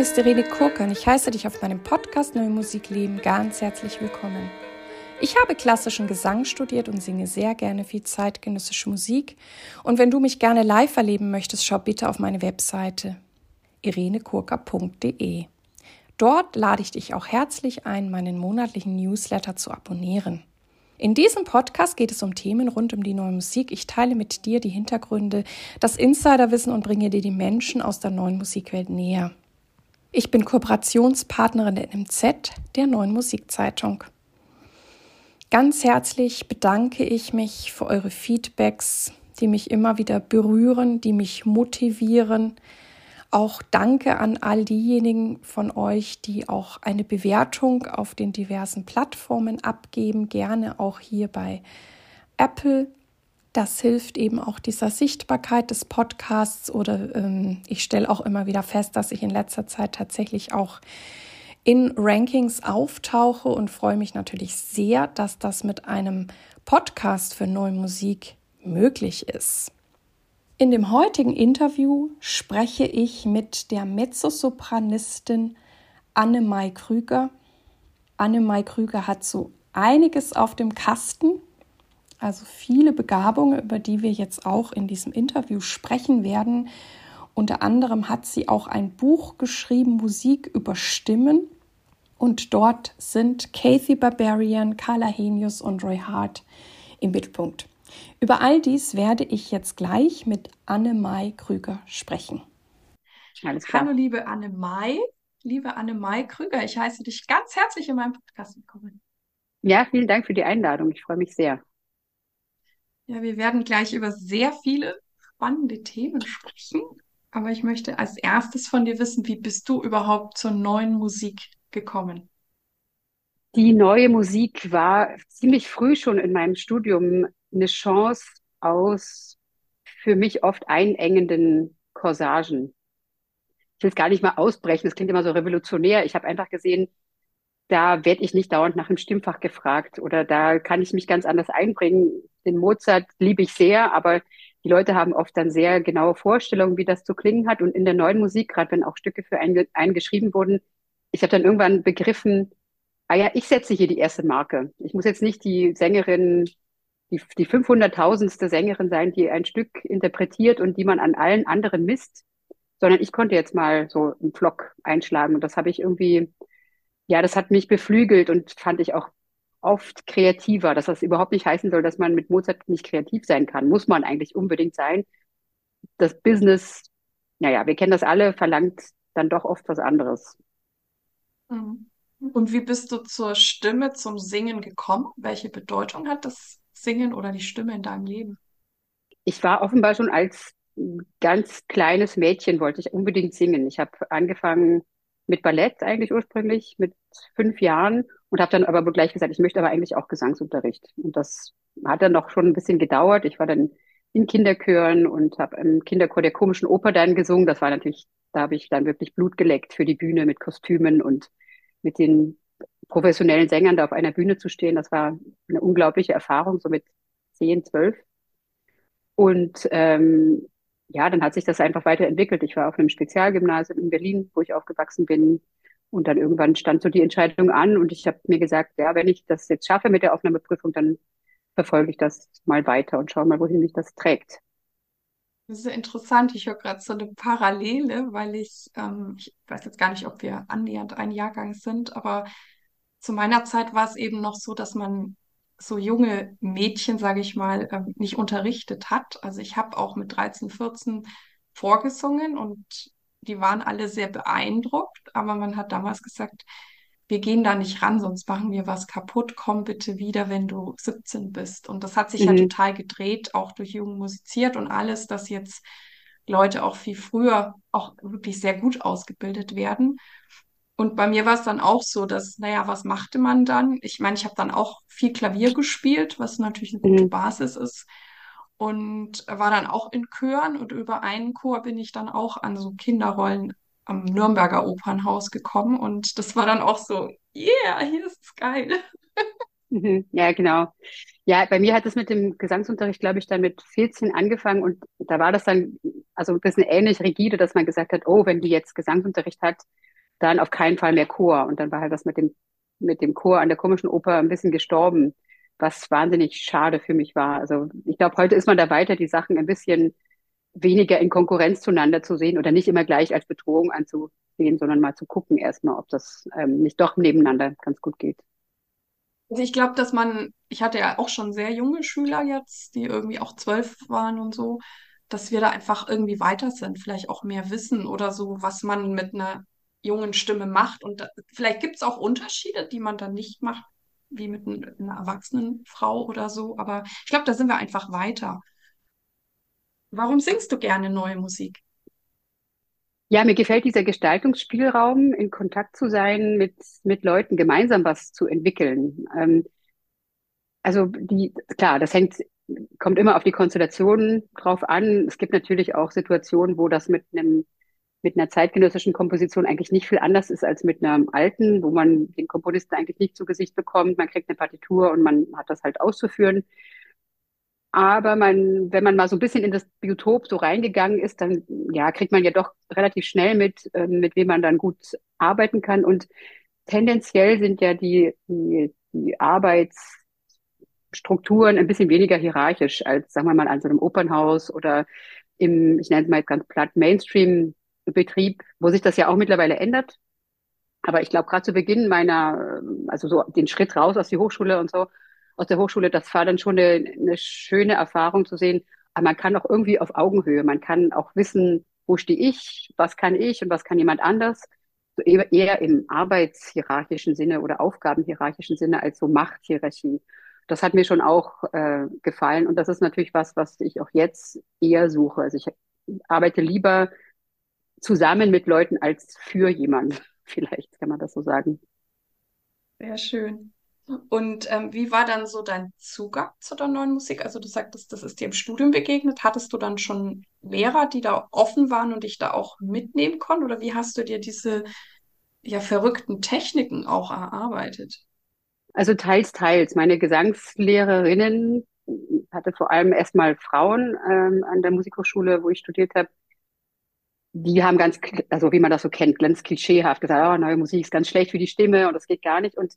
Name ist Irene Kurka und ich heiße dich auf meinem Podcast Neue Musik leben ganz herzlich willkommen. Ich habe klassischen Gesang studiert und singe sehr gerne viel zeitgenössische Musik. Und wenn du mich gerne live erleben möchtest, schau bitte auf meine Webseite irenekurka.de. Dort lade ich dich auch herzlich ein, meinen monatlichen Newsletter zu abonnieren. In diesem Podcast geht es um Themen rund um die neue Musik. Ich teile mit dir die Hintergründe, das Insiderwissen und bringe dir die Menschen aus der neuen Musikwelt näher. Ich bin Kooperationspartnerin der NMZ, der neuen Musikzeitung. Ganz herzlich bedanke ich mich für eure Feedbacks, die mich immer wieder berühren, die mich motivieren, auch danke an all diejenigen von euch, die auch eine Bewertung auf den diversen Plattformen abgeben, gerne auch hier bei Apple. Das hilft eben auch dieser Sichtbarkeit des Podcasts oder ähm, ich stelle auch immer wieder fest, dass ich in letzter Zeit tatsächlich auch in Rankings auftauche und freue mich natürlich sehr, dass das mit einem Podcast für neue Musik möglich ist. In dem heutigen Interview spreche ich mit der Mezzosopranistin Anne-Mai Krüger. Anne-Mai Krüger hat so einiges auf dem Kasten, also viele Begabungen, über die wir jetzt auch in diesem Interview sprechen werden. Unter anderem hat sie auch ein Buch geschrieben, Musik über Stimmen. Und dort sind Kathy Barbarian, Carla Henius und Roy Hart im Mittelpunkt. Über all dies werde ich jetzt gleich mit Anne-Mai Krüger sprechen. Alles klar. Hallo, liebe Anne-Mai. Liebe Anne-Mai Krüger, ich heiße dich ganz herzlich in meinem Podcast willkommen. Ja, vielen Dank für die Einladung. Ich freue mich sehr. Ja, wir werden gleich über sehr viele spannende Themen sprechen. Aber ich möchte als erstes von dir wissen, wie bist du überhaupt zur neuen Musik gekommen? Die neue Musik war ziemlich früh schon in meinem Studium eine Chance aus für mich oft einengenden Corsagen. Ich will es gar nicht mal ausbrechen, das klingt immer so revolutionär. Ich habe einfach gesehen, da werde ich nicht dauernd nach dem Stimmfach gefragt oder da kann ich mich ganz anders einbringen. Den Mozart liebe ich sehr, aber die Leute haben oft dann sehr genaue Vorstellungen, wie das zu klingen hat. Und in der neuen Musik, gerade wenn auch Stücke für einen, einen geschrieben wurden, ich habe dann irgendwann begriffen, ah ja, ich setze hier die erste Marke. Ich muss jetzt nicht die Sängerin die, die 500.000ste Sängerin sein, die ein Stück interpretiert und die man an allen anderen misst, sondern ich konnte jetzt mal so einen Flock einschlagen und das habe ich irgendwie, ja, das hat mich beflügelt und fand ich auch oft kreativer, dass das überhaupt nicht heißen soll, dass man mit Mozart nicht kreativ sein kann. Muss man eigentlich unbedingt sein. Das Business, naja, wir kennen das alle, verlangt dann doch oft was anderes. Mhm. Und wie bist du zur Stimme, zum Singen gekommen? Welche Bedeutung hat das Singen oder die Stimme in deinem Leben? Ich war offenbar schon als ganz kleines Mädchen, wollte ich unbedingt singen. Ich habe angefangen mit Ballett eigentlich ursprünglich mit fünf Jahren und habe dann aber gleich gesagt, ich möchte aber eigentlich auch Gesangsunterricht. Und das hat dann noch schon ein bisschen gedauert. Ich war dann in Kinderchören und habe im Kinderchor der komischen Oper dann gesungen. Das war natürlich, da habe ich dann wirklich Blut geleckt für die Bühne mit Kostümen und mit den professionellen Sängern da auf einer Bühne zu stehen, das war eine unglaubliche Erfahrung, so mit zehn, zwölf. Und ähm, ja, dann hat sich das einfach weiterentwickelt. Ich war auf einem Spezialgymnasium in Berlin, wo ich aufgewachsen bin. Und dann irgendwann stand so die Entscheidung an und ich habe mir gesagt, ja, wenn ich das jetzt schaffe mit der Aufnahmeprüfung, dann verfolge ich das mal weiter und schaue mal, wohin mich das trägt. Das ist interessant. Ich höre gerade so eine Parallele, weil ich, ähm, ich weiß jetzt gar nicht, ob wir annähernd ein Jahrgang sind, aber zu meiner Zeit war es eben noch so, dass man so junge Mädchen, sage ich mal, ähm, nicht unterrichtet hat. Also ich habe auch mit 13, 14 vorgesungen und die waren alle sehr beeindruckt, aber man hat damals gesagt, wir gehen da nicht ran, sonst machen wir was kaputt. Komm bitte wieder, wenn du 17 bist. Und das hat sich mhm. ja total gedreht, auch durch Jugend musiziert und alles, dass jetzt Leute auch viel früher auch wirklich sehr gut ausgebildet werden. Und bei mir war es dann auch so, dass, naja, was machte man dann? Ich meine, ich habe dann auch viel Klavier gespielt, was natürlich eine gute mhm. Basis ist. Und war dann auch in Chören und über einen Chor bin ich dann auch an so Kinderrollen am Nürnberger Opernhaus gekommen. Und das war dann auch so, yeah, hier ist es geil. Mhm. Ja, genau. Ja, bei mir hat es mit dem Gesangsunterricht, glaube ich, dann mit 14 angefangen und da war das dann also ein bisschen ähnlich rigide, dass man gesagt hat, oh, wenn die jetzt Gesangsunterricht hat, dann auf keinen Fall mehr Chor. Und dann war halt das mit dem, mit dem Chor an der komischen Oper ein bisschen gestorben, was wahnsinnig schade für mich war. Also ich glaube, heute ist man da weiter, die Sachen ein bisschen weniger in Konkurrenz zueinander zu sehen oder nicht immer gleich als Bedrohung anzusehen, sondern mal zu gucken erstmal, ob das ähm, nicht doch nebeneinander ganz gut geht. Also ich glaube, dass man, ich hatte ja auch schon sehr junge Schüler jetzt, die irgendwie auch zwölf waren und so, dass wir da einfach irgendwie weiter sind, vielleicht auch mehr wissen oder so, was man mit einer jungen Stimme macht. Und da, vielleicht gibt es auch Unterschiede, die man dann nicht macht, wie mit ein, einer erwachsenen Frau oder so. Aber ich glaube, da sind wir einfach weiter. Warum singst du gerne neue Musik? Ja, mir gefällt dieser Gestaltungsspielraum, in Kontakt zu sein, mit, mit Leuten gemeinsam was zu entwickeln. Ähm, also die, klar, das hängt, kommt immer auf die Konstellation drauf an. Es gibt natürlich auch Situationen, wo das mit einem, mit einer zeitgenössischen Komposition eigentlich nicht viel anders ist als mit einer alten, wo man den Komponisten eigentlich nicht zu Gesicht bekommt. Man kriegt eine Partitur und man hat das halt auszuführen. Aber man, wenn man mal so ein bisschen in das Biotop so reingegangen ist, dann ja, kriegt man ja doch relativ schnell mit, äh, mit wem man dann gut arbeiten kann. Und tendenziell sind ja die, die, die Arbeitsstrukturen ein bisschen weniger hierarchisch als, sagen wir mal, an so einem Opernhaus oder im, ich nenne es mal ganz platt, Mainstream-Betrieb, wo sich das ja auch mittlerweile ändert. Aber ich glaube, gerade zu Beginn meiner, also so den Schritt raus aus die Hochschule und so, aus der Hochschule, das war dann schon eine, eine schöne Erfahrung zu sehen. Aber man kann auch irgendwie auf Augenhöhe, man kann auch wissen, wo stehe ich, was kann ich und was kann jemand anders. So eher im arbeitshierarchischen Sinne oder aufgabenhierarchischen Sinne als so Machthierarchie. Das hat mir schon auch äh, gefallen und das ist natürlich was, was ich auch jetzt eher suche. Also ich arbeite lieber zusammen mit Leuten als für jemanden. Vielleicht kann man das so sagen. Sehr schön. Und ähm, wie war dann so dein Zugang zu der neuen Musik? Also du sagtest, das ist dir im Studium begegnet. Hattest du dann schon Lehrer, die da offen waren und dich da auch mitnehmen konnten? Oder wie hast du dir diese ja verrückten Techniken auch erarbeitet? Also teils, teils. Meine Gesangslehrerinnen hatte vor allem erstmal Frauen ähm, an der Musikhochschule, wo ich studiert habe. Die haben ganz, also wie man das so kennt, ganz klischeehaft gesagt, oh, neue Musik ist ganz schlecht für die Stimme und das geht gar nicht. Und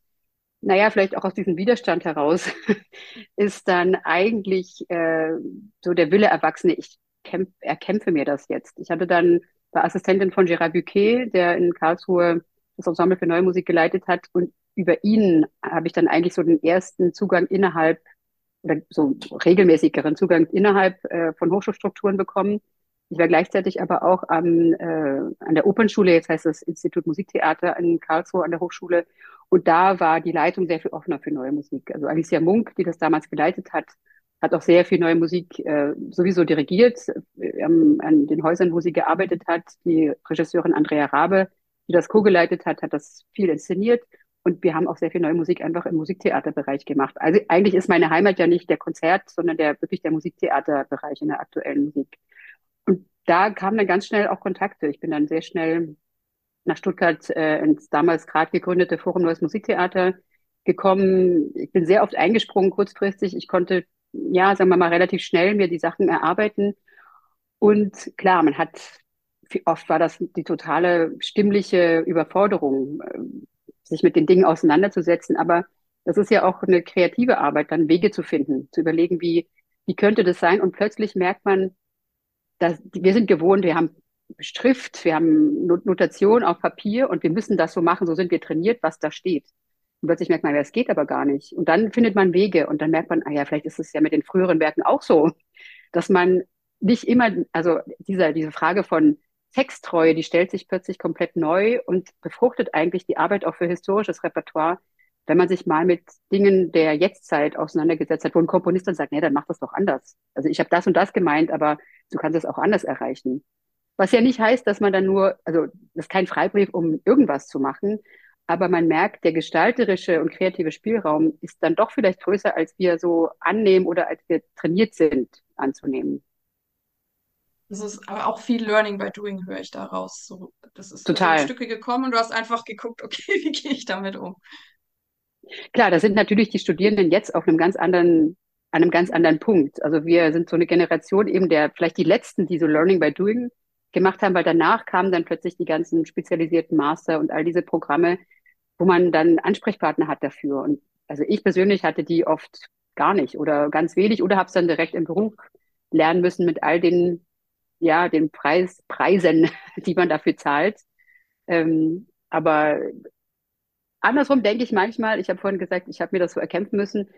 naja, vielleicht auch aus diesem Widerstand heraus, ist dann eigentlich äh, so der Wille Erwachsene, ich kämpf, erkämpfe mir das jetzt. Ich hatte dann war Assistentin von Gérard Buquet, der in Karlsruhe das Ensemble für Neue Musik geleitet hat und über ihn habe ich dann eigentlich so den ersten Zugang innerhalb oder so regelmäßigeren Zugang innerhalb äh, von Hochschulstrukturen bekommen. Ich war gleichzeitig aber auch am, äh, an der Opernschule, jetzt heißt das Institut Musiktheater in Karlsruhe an der Hochschule und da war die Leitung sehr viel offener für neue Musik. Also Alicia Munk, die das damals geleitet hat, hat auch sehr viel neue Musik äh, sowieso dirigiert, ähm, an den Häusern, wo sie gearbeitet hat. Die Regisseurin Andrea Rabe, die das co-geleitet hat, hat das viel inszeniert. Und wir haben auch sehr viel neue Musik einfach im Musiktheaterbereich gemacht. Also eigentlich ist meine Heimat ja nicht der Konzert, sondern der wirklich der Musiktheaterbereich in der aktuellen Musik. Da kamen dann ganz schnell auch Kontakte. Ich bin dann sehr schnell nach Stuttgart äh, ins damals gerade gegründete Forum Neues Musiktheater gekommen. Ich bin sehr oft eingesprungen kurzfristig. Ich konnte, ja, sagen wir mal, relativ schnell mir die Sachen erarbeiten. Und klar, man hat, oft war das die totale stimmliche Überforderung, äh, sich mit den Dingen auseinanderzusetzen. Aber das ist ja auch eine kreative Arbeit, dann Wege zu finden, zu überlegen, wie, wie könnte das sein? Und plötzlich merkt man, dass wir sind gewohnt, wir haben Schrift, wir haben Notation auf Papier und wir müssen das so machen, so sind wir trainiert, was da steht. Und plötzlich merkt man, ja, es geht aber gar nicht. Und dann findet man Wege und dann merkt man, ah ja, vielleicht ist es ja mit den früheren Werken auch so, dass man nicht immer, also dieser, diese Frage von Texttreue, die stellt sich plötzlich komplett neu und befruchtet eigentlich die Arbeit auch für historisches Repertoire, wenn man sich mal mit Dingen der Jetztzeit auseinandergesetzt hat, wo ein Komponist dann sagt, nee, dann mach das doch anders. Also ich habe das und das gemeint, aber du kannst es auch anders erreichen. Was ja nicht heißt, dass man dann nur, also das ist kein Freibrief, um irgendwas zu machen, aber man merkt, der gestalterische und kreative Spielraum ist dann doch vielleicht größer, als wir so annehmen oder als wir trainiert sind anzunehmen. Das ist aber auch viel Learning by Doing, höre ich daraus. So, das ist Total. Stücke gekommen und du hast einfach geguckt, okay, wie gehe ich damit um? Klar, da sind natürlich die Studierenden jetzt auf einem ganz anderen, an einem ganz anderen Punkt. Also wir sind so eine Generation eben der, vielleicht die letzten, die so Learning by Doing gemacht haben, weil danach kamen dann plötzlich die ganzen spezialisierten Master und all diese Programme, wo man dann Ansprechpartner hat dafür. Und also ich persönlich hatte die oft gar nicht oder ganz wenig oder habe es dann direkt im Beruf lernen müssen mit all den, ja, den Preis, Preisen, die man dafür zahlt. Ähm, aber andersrum denke ich manchmal, ich habe vorhin gesagt, ich habe mir das so erkämpfen müssen,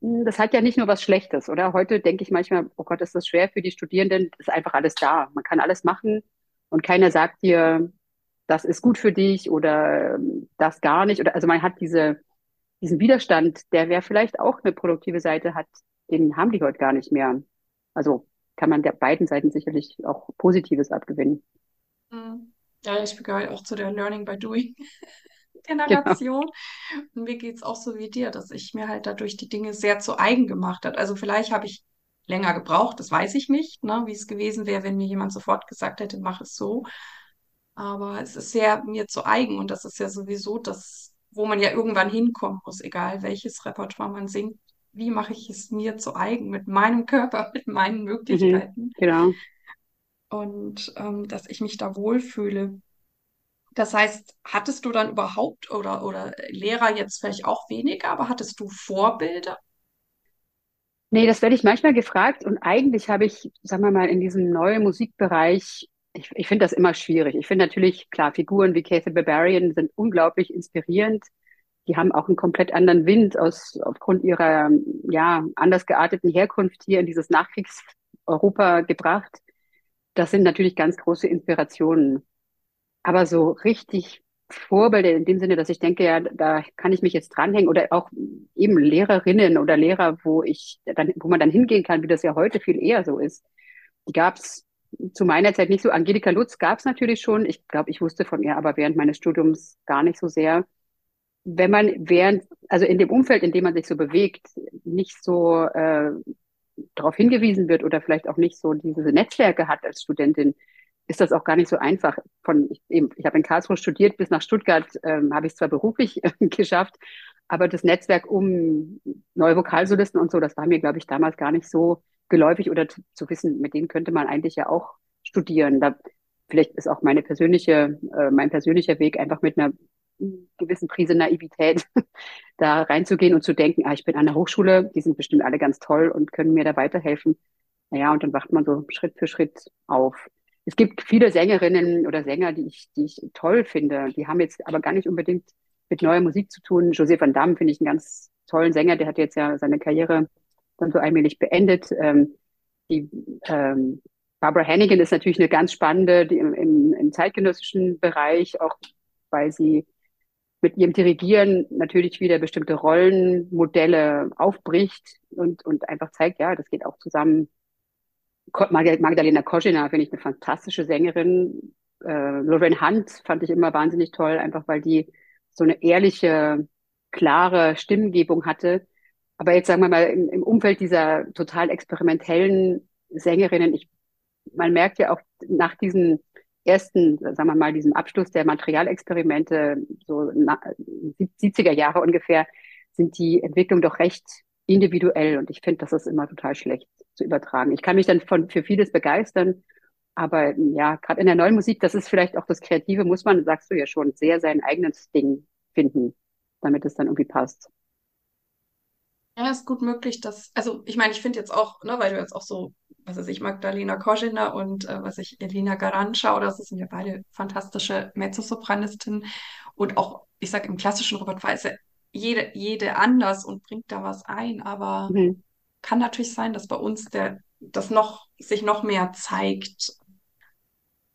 hm, das hat ja nicht nur was Schlechtes, oder? Heute denke ich manchmal, oh Gott, ist das schwer für die Studierenden, ist einfach alles da. Man kann alles machen und keiner sagt dir, das ist gut für dich oder ähm, das gar nicht. Oder also man hat diese, diesen Widerstand, der wer vielleicht auch eine produktive Seite hat, den haben die heute gar nicht mehr. Also kann man der beiden Seiten sicherlich auch Positives abgewinnen. Mhm. Ja, ich gehöre auch zu der Learning by Doing Generation. Genau. Und mir geht es auch so wie dir, dass ich mir halt dadurch die Dinge sehr zu eigen gemacht habe. Also vielleicht habe ich länger gebraucht, das weiß ich nicht, ne, wie es gewesen wäre, wenn mir jemand sofort gesagt hätte, mach es so. Aber es ist sehr mir zu eigen und das ist ja sowieso das, wo man ja irgendwann hinkommen muss, egal welches Repertoire man singt. Wie mache ich es mir zu eigen mit meinem Körper, mit meinen mhm, Möglichkeiten? Mhm, genau. Und ähm, dass ich mich da wohlfühle. Das heißt, hattest du dann überhaupt oder, oder Lehrer jetzt vielleicht auch weniger, aber hattest du Vorbilder? Nee, das werde ich manchmal gefragt und eigentlich habe ich, sagen wir mal, in diesem neuen Musikbereich, ich, ich finde das immer schwierig. Ich finde natürlich, klar, Figuren wie Kathy Barbarian sind unglaublich inspirierend. Die haben auch einen komplett anderen Wind aus, aufgrund ihrer, ja, anders gearteten Herkunft hier in dieses Nachkriegs-Europa gebracht. Das sind natürlich ganz große Inspirationen. Aber so richtig Vorbilder in dem Sinne, dass ich denke, ja, da kann ich mich jetzt dranhängen oder auch eben Lehrerinnen oder Lehrer, wo ich dann, wo man dann hingehen kann, wie das ja heute viel eher so ist. Die gab es zu meiner Zeit nicht so. Angelika Lutz gab es natürlich schon. Ich glaube, ich wusste von ihr aber während meines Studiums gar nicht so sehr. Wenn man während, also in dem Umfeld, in dem man sich so bewegt, nicht so äh, darauf hingewiesen wird oder vielleicht auch nicht so diese Netzwerke hat als Studentin, ist das auch gar nicht so einfach. Von, ich, eben, ich habe in Karlsruhe studiert, bis nach Stuttgart ähm, habe ich es zwar beruflich äh, geschafft, aber das Netzwerk um neue Vokalsolisten und so, das war mir, glaube ich, damals gar nicht so geläufig oder zu, zu wissen, mit denen könnte man eigentlich ja auch studieren. Da, vielleicht ist auch meine persönliche, äh, mein persönlicher Weg einfach mit einer gewissen Prise Naivität da reinzugehen und zu denken, ah, ich bin an der Hochschule, die sind bestimmt alle ganz toll und können mir da weiterhelfen. Naja, und dann wacht man so Schritt für Schritt auf es gibt viele Sängerinnen oder Sänger, die ich, die ich toll finde. Die haben jetzt aber gar nicht unbedingt mit neuer Musik zu tun. José van Damme finde ich einen ganz tollen Sänger. Der hat jetzt ja seine Karriere dann so allmählich beendet. Ähm, die ähm, Barbara Hannigan ist natürlich eine ganz spannende, die im, im, im zeitgenössischen Bereich, auch weil sie mit ihrem Dirigieren natürlich wieder bestimmte Rollenmodelle aufbricht und, und einfach zeigt, ja, das geht auch zusammen Magdalena Koschina finde ich eine fantastische Sängerin. Äh, Lorraine Hunt fand ich immer wahnsinnig toll, einfach weil die so eine ehrliche, klare Stimmgebung hatte. Aber jetzt sagen wir mal im, im Umfeld dieser total experimentellen Sängerinnen, ich, man merkt ja auch nach diesen ersten, sagen wir mal, diesem Abschluss der Materialexperimente, so 70er Jahre ungefähr, sind die Entwicklungen doch recht individuell und ich finde, das ist immer total schlecht zu übertragen. Ich kann mich dann von, für vieles begeistern, aber ja, gerade in der neuen Musik, das ist vielleicht auch das Kreative, muss man, sagst du ja schon, sehr sein eigenes Ding finden, damit es dann irgendwie passt. Ja, ist gut möglich, dass, also ich meine, ich finde jetzt auch, ne, weil du jetzt auch so, was weiß ich, Magdalena Koschina und äh, was ich, Elina Garantscha, oder das sind ja beide fantastische Mezzosopranistinnen und auch, ich sag im klassischen ist ja jede, jede anders und bringt da was ein, aber mhm kann natürlich sein, dass bei uns der, das noch, sich noch mehr zeigt,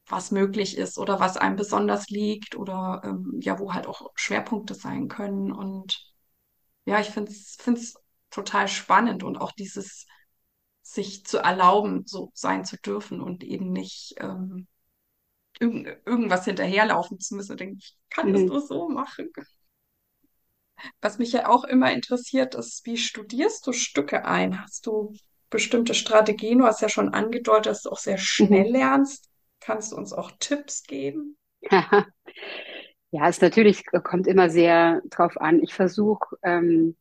was möglich ist oder was einem besonders liegt oder ähm, ja, wo halt auch Schwerpunkte sein können. Und ja, ich finde es total spannend und auch dieses sich zu erlauben, so sein zu dürfen und eben nicht ähm, irgend, irgendwas hinterherlaufen zu müssen. Denke ich, kann es mhm. nur so machen. Was mich ja auch immer interessiert, ist, wie studierst du Stücke ein? Hast du bestimmte Strategien? Du hast ja schon angedeutet, dass du auch sehr schnell mhm. lernst. Kannst du uns auch Tipps geben? Ja, es natürlich kommt immer sehr drauf an. Ich versuche ähm,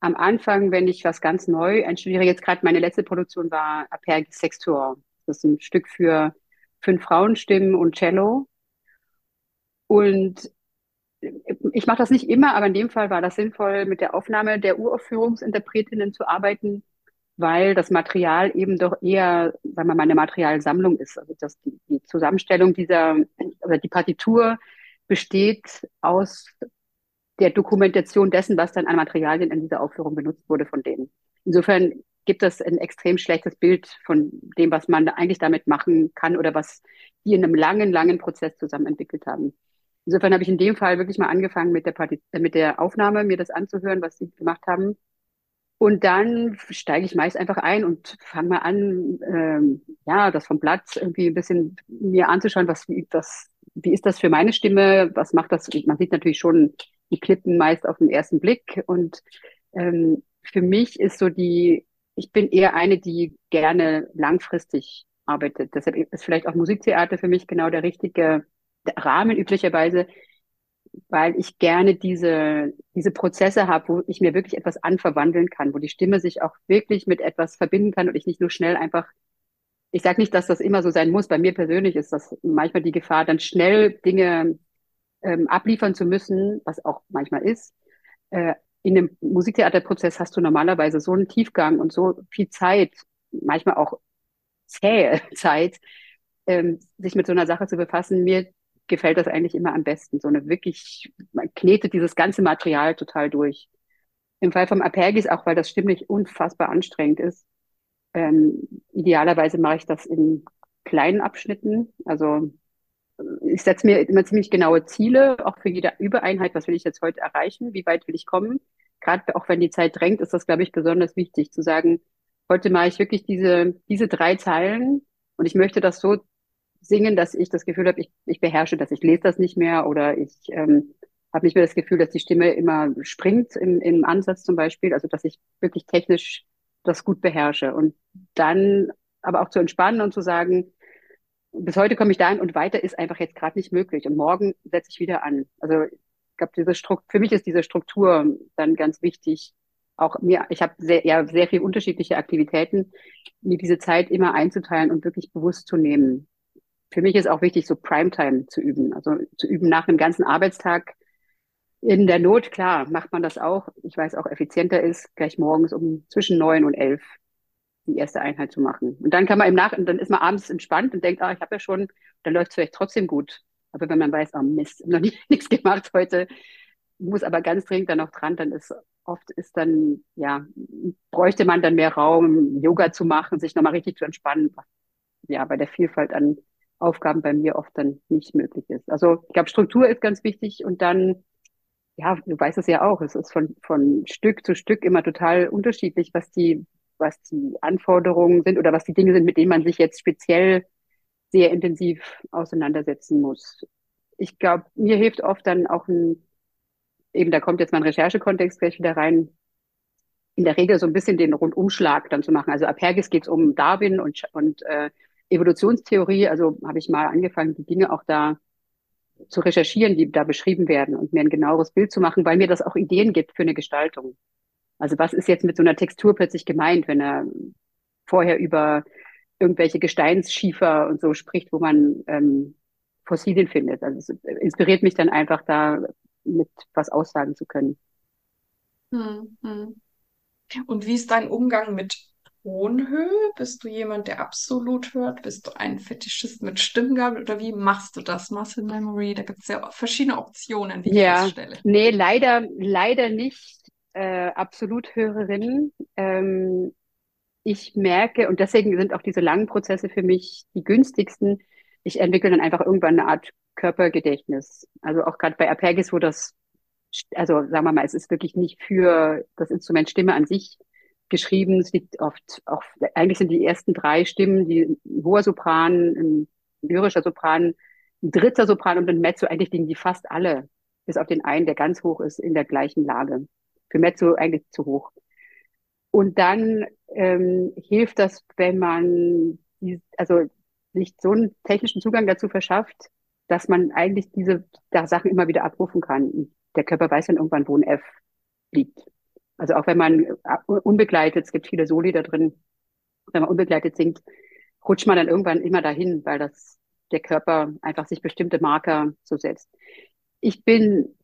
am Anfang, wenn ich was ganz neu einstudiere, jetzt gerade meine letzte Produktion war Apergis Sextor. Das ist ein Stück für fünf Frauenstimmen und Cello. Und ich mache das nicht immer, aber in dem Fall war das sinnvoll, mit der Aufnahme der Uraufführungsinterpretinnen zu arbeiten, weil das Material eben doch eher, sagen wir mal, eine Materialsammlung ist. Also dass die, Zusammenstellung dieser, oder die Partitur besteht aus der Dokumentation dessen, was dann an Materialien in dieser Aufführung benutzt wurde von denen. Insofern gibt es ein extrem schlechtes Bild von dem, was man eigentlich damit machen kann oder was die in einem langen, langen Prozess zusammen entwickelt haben. Insofern habe ich in dem Fall wirklich mal angefangen mit der, Parti äh, mit der Aufnahme, mir das anzuhören, was sie gemacht haben. Und dann steige ich meist einfach ein und fange mal an, ähm, ja, das vom Blatt irgendwie ein bisschen mir anzuschauen, was, wie, das, wie ist das für meine Stimme, was macht das? Man sieht natürlich schon die Klippen meist auf den ersten Blick. Und ähm, für mich ist so die, ich bin eher eine, die gerne langfristig arbeitet. Deshalb ist vielleicht auch Musiktheater für mich genau der richtige Rahmen üblicherweise, weil ich gerne diese, diese Prozesse habe, wo ich mir wirklich etwas anverwandeln kann, wo die Stimme sich auch wirklich mit etwas verbinden kann und ich nicht nur schnell einfach, ich sage nicht, dass das immer so sein muss, bei mir persönlich ist das manchmal die Gefahr, dann schnell Dinge ähm, abliefern zu müssen, was auch manchmal ist. Äh, in dem Musiktheaterprozess hast du normalerweise so einen Tiefgang und so viel Zeit, manchmal auch zähe Zeit, ähm, sich mit so einer Sache zu befassen. Mir gefällt das eigentlich immer am besten. So eine wirklich, man knetet dieses ganze Material total durch. Im Fall vom Apergis auch, weil das stimmlich unfassbar anstrengend ist. Ähm, idealerweise mache ich das in kleinen Abschnitten. Also ich setze mir immer ziemlich genaue Ziele, auch für jede Übereinheit. Was will ich jetzt heute erreichen? Wie weit will ich kommen? Gerade auch wenn die Zeit drängt, ist das, glaube ich, besonders wichtig zu sagen, heute mache ich wirklich diese, diese drei Zeilen und ich möchte das so singen, dass ich das Gefühl habe, ich, ich beherrsche das, ich lese das nicht mehr oder ich ähm, habe nicht mehr das Gefühl, dass die Stimme immer springt im, im Ansatz zum Beispiel, also dass ich wirklich technisch das gut beherrsche. Und dann aber auch zu entspannen und zu sagen, bis heute komme ich dahin und weiter ist einfach jetzt gerade nicht möglich. Und morgen setze ich wieder an. Also ich glaube, diese Struktur, für mich ist diese Struktur dann ganz wichtig. Auch mir, ich habe sehr, ja, sehr viel unterschiedliche Aktivitäten, mir diese Zeit immer einzuteilen und wirklich bewusst zu nehmen für mich ist auch wichtig, so Primetime zu üben. Also zu üben nach einem ganzen Arbeitstag. In der Not, klar, macht man das auch. Ich weiß auch, effizienter ist, gleich morgens um zwischen neun und elf die erste Einheit zu machen. Und dann kann man im Nach, dann ist man abends entspannt und denkt, ah, ich habe ja schon, dann läuft es vielleicht trotzdem gut. Aber wenn man weiß, oh Mist, noch nie, nichts gemacht heute, muss aber ganz dringend dann noch dran, dann ist oft ist dann, ja, bräuchte man dann mehr Raum, Yoga zu machen, sich nochmal richtig zu entspannen. Ja, bei der Vielfalt an Aufgaben bei mir oft dann nicht möglich ist. Also ich glaube, Struktur ist ganz wichtig und dann, ja, du weißt es ja auch, es ist von, von Stück zu Stück immer total unterschiedlich, was die, was die Anforderungen sind oder was die Dinge sind, mit denen man sich jetzt speziell sehr intensiv auseinandersetzen muss. Ich glaube, mir hilft oft dann auch ein, eben da kommt jetzt mein Recherchekontext gleich wieder rein, in der Regel so ein bisschen den Rundumschlag dann zu machen. Also ab Hergis geht es um Darwin und, und äh, Evolutionstheorie, also habe ich mal angefangen, die Dinge auch da zu recherchieren, die da beschrieben werden und mir ein genaueres Bild zu machen, weil mir das auch Ideen gibt für eine Gestaltung. Also was ist jetzt mit so einer Textur plötzlich gemeint, wenn er vorher über irgendwelche Gesteinsschiefer und so spricht, wo man ähm, Fossilien findet. Also es inspiriert mich dann einfach da mit was aussagen zu können. Hm, hm. Und wie ist dein Umgang mit Tonhöhe? Bist du jemand, der absolut hört? Bist du ein Fetischist mit Stimmgabel oder wie machst du das? Muscle Memory, da gibt es ja verschiedene Optionen, wie ja, ich feststelle. Nee, leider, leider nicht äh, absolut Hörerin. Ähm, ich merke, und deswegen sind auch diese langen Prozesse für mich die günstigsten. Ich entwickle dann einfach irgendwann eine Art Körpergedächtnis. Also auch gerade bei Apergis, wo das, also sagen wir mal, es ist wirklich nicht für das Instrument Stimme an sich geschrieben. Es liegt oft auch, eigentlich sind die ersten drei Stimmen, die hoher Sopran, ein lyrischer Sopran, ein dritter Sopran und ein Mezzo, eigentlich liegen die fast alle, bis auf den einen, der ganz hoch ist, in der gleichen Lage. Für Mezzo eigentlich zu hoch. Und dann ähm, hilft das, wenn man die, also sich so einen technischen Zugang dazu verschafft, dass man eigentlich diese da Sachen immer wieder abrufen kann. Der Körper weiß dann irgendwann, wo ein F liegt. Also auch wenn man äh, unbegleitet, es gibt viele Soli da drin, wenn man unbegleitet singt, rutscht man dann irgendwann immer dahin, weil das der Körper einfach sich bestimmte Marker so setzt. Ich bin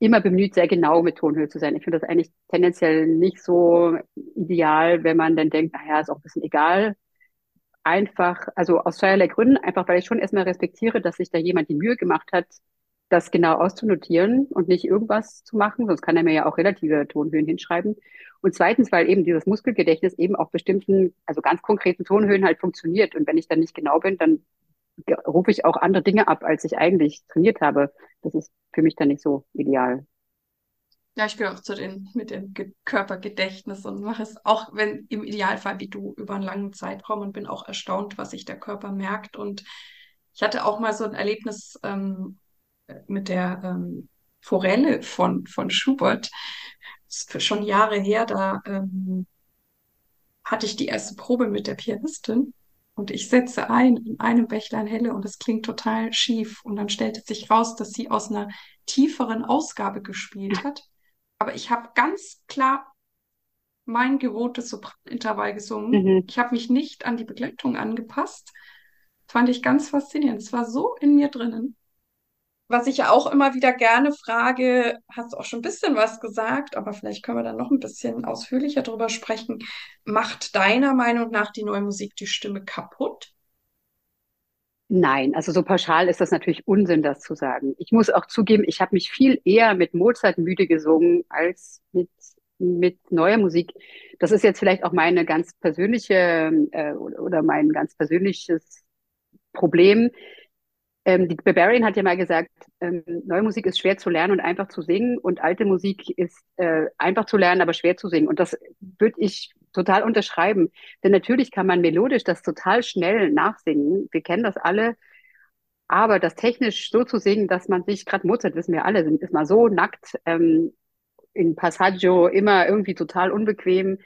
immer bemüht, sehr genau mit Tonhöhe zu sein. Ich finde das eigentlich tendenziell nicht so ideal, wenn man dann denkt, naja, ist auch ein bisschen egal. Einfach, also aus zweierlei Gründen, einfach weil ich schon erstmal respektiere, dass sich da jemand die Mühe gemacht hat, das genau auszunotieren und nicht irgendwas zu machen, sonst kann er mir ja auch relative Tonhöhen hinschreiben. Und zweitens, weil eben dieses Muskelgedächtnis eben auf bestimmten, also ganz konkreten Tonhöhen halt funktioniert. Und wenn ich dann nicht genau bin, dann rufe ich auch andere Dinge ab, als ich eigentlich trainiert habe. Das ist für mich dann nicht so ideal. Ja, ich gehöre auch zu den mit dem Körpergedächtnis und mache es auch, wenn im Idealfall wie du über einen langen Zeitraum und bin auch erstaunt, was sich der Körper merkt. Und ich hatte auch mal so ein Erlebnis ähm, mit der ähm, Forelle von, von Schubert. Das ist schon Jahre her, da ähm, hatte ich die erste Probe mit der Pianistin und ich setze ein in einem Bächlein Helle und es klingt total schief. Und dann stellt es sich raus, dass sie aus einer tieferen Ausgabe gespielt hat. Aber ich habe ganz klar mein gewohntes Sopranintervall gesungen. Mhm. Ich habe mich nicht an die Begleitung angepasst. Das fand ich ganz faszinierend. Es war so in mir drinnen. Was ich ja auch immer wieder gerne frage, hast du auch schon ein bisschen was gesagt, aber vielleicht können wir dann noch ein bisschen ausführlicher darüber sprechen. Macht deiner Meinung nach die neue Musik die Stimme kaputt? Nein, also so pauschal ist das natürlich Unsinn, das zu sagen. Ich muss auch zugeben, ich habe mich viel eher mit Mozart müde gesungen als mit, mit neuer Musik. Das ist jetzt vielleicht auch meine ganz persönliche äh, oder mein ganz persönliches Problem. Ähm, die Barbarian hat ja mal gesagt, ähm, neue Musik ist schwer zu lernen und einfach zu singen und alte Musik ist äh, einfach zu lernen, aber schwer zu singen. Und das würde ich total unterschreiben. Denn natürlich kann man melodisch das total schnell nachsingen. Wir kennen das alle. Aber das technisch so zu singen, dass man sich, gerade Mozart wissen wir alle, ist mal so nackt, ähm, in Passaggio immer irgendwie total unbequem.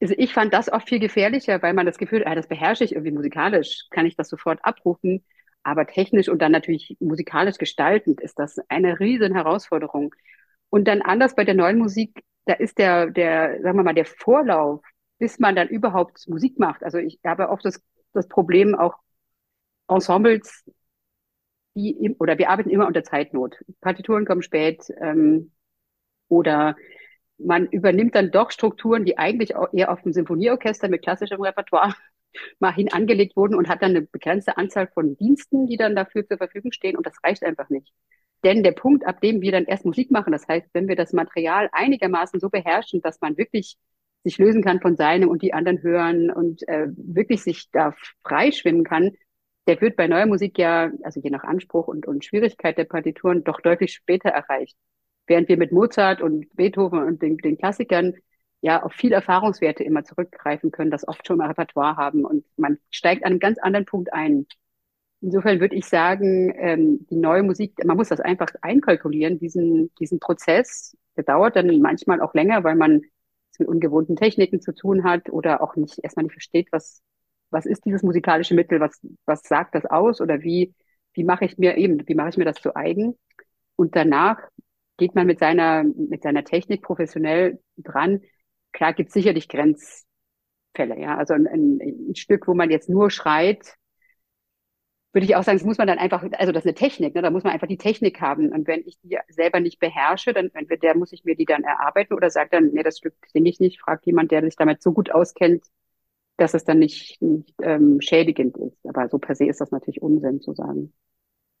Also ich fand das oft viel gefährlicher, weil man das Gefühl, ah, das beherrsche ich irgendwie musikalisch, kann ich das sofort abrufen. Aber technisch und dann natürlich musikalisch gestaltend ist das eine riesen Herausforderung. Und dann anders bei der neuen Musik, da ist der, der, sagen wir mal, der Vorlauf, bis man dann überhaupt Musik macht. Also ich habe oft das, das Problem auch Ensembles, die, oder wir arbeiten immer unter Zeitnot. Partituren kommen spät, ähm, oder man übernimmt dann doch Strukturen, die eigentlich eher auf dem Symphonieorchester mit klassischem Repertoire mal hin angelegt wurden und hat dann eine begrenzte Anzahl von Diensten, die dann dafür zur Verfügung stehen und das reicht einfach nicht. Denn der Punkt, ab dem wir dann erst Musik machen, das heißt, wenn wir das Material einigermaßen so beherrschen, dass man wirklich sich lösen kann von seinem und die anderen hören und äh, wirklich sich da freischwimmen kann, der wird bei neuer Musik ja, also je nach Anspruch und, und Schwierigkeit der Partituren, doch deutlich später erreicht. Während wir mit Mozart und Beethoven und den, den Klassikern ja auf viel Erfahrungswerte immer zurückgreifen können, das oft schon mal Repertoire haben und man steigt an einem ganz anderen Punkt ein. Insofern würde ich sagen, ähm, die neue Musik, man muss das einfach einkalkulieren, diesen, diesen Prozess, der dauert dann manchmal auch länger, weil man es mit ungewohnten Techniken zu tun hat oder auch nicht erstmal nicht versteht, was, was ist dieses musikalische Mittel, was, was sagt das aus oder wie, wie mache ich mir eben, wie mache ich mir das zu eigen? Und danach geht man mit seiner, mit seiner Technik professionell dran, Klar gibt es sicherlich Grenzfälle, ja. Also ein, ein, Stück, wo man jetzt nur schreit, würde ich auch sagen, das muss man dann einfach, also das ist eine Technik, ne? da muss man einfach die Technik haben. Und wenn ich die selber nicht beherrsche, dann entweder muss ich mir die dann erarbeiten oder sage dann, nee, das Stück singe ich nicht, fragt jemand, der sich damit so gut auskennt, dass es dann nicht, nicht ähm, schädigend ist. Aber so per se ist das natürlich Unsinn zu sagen.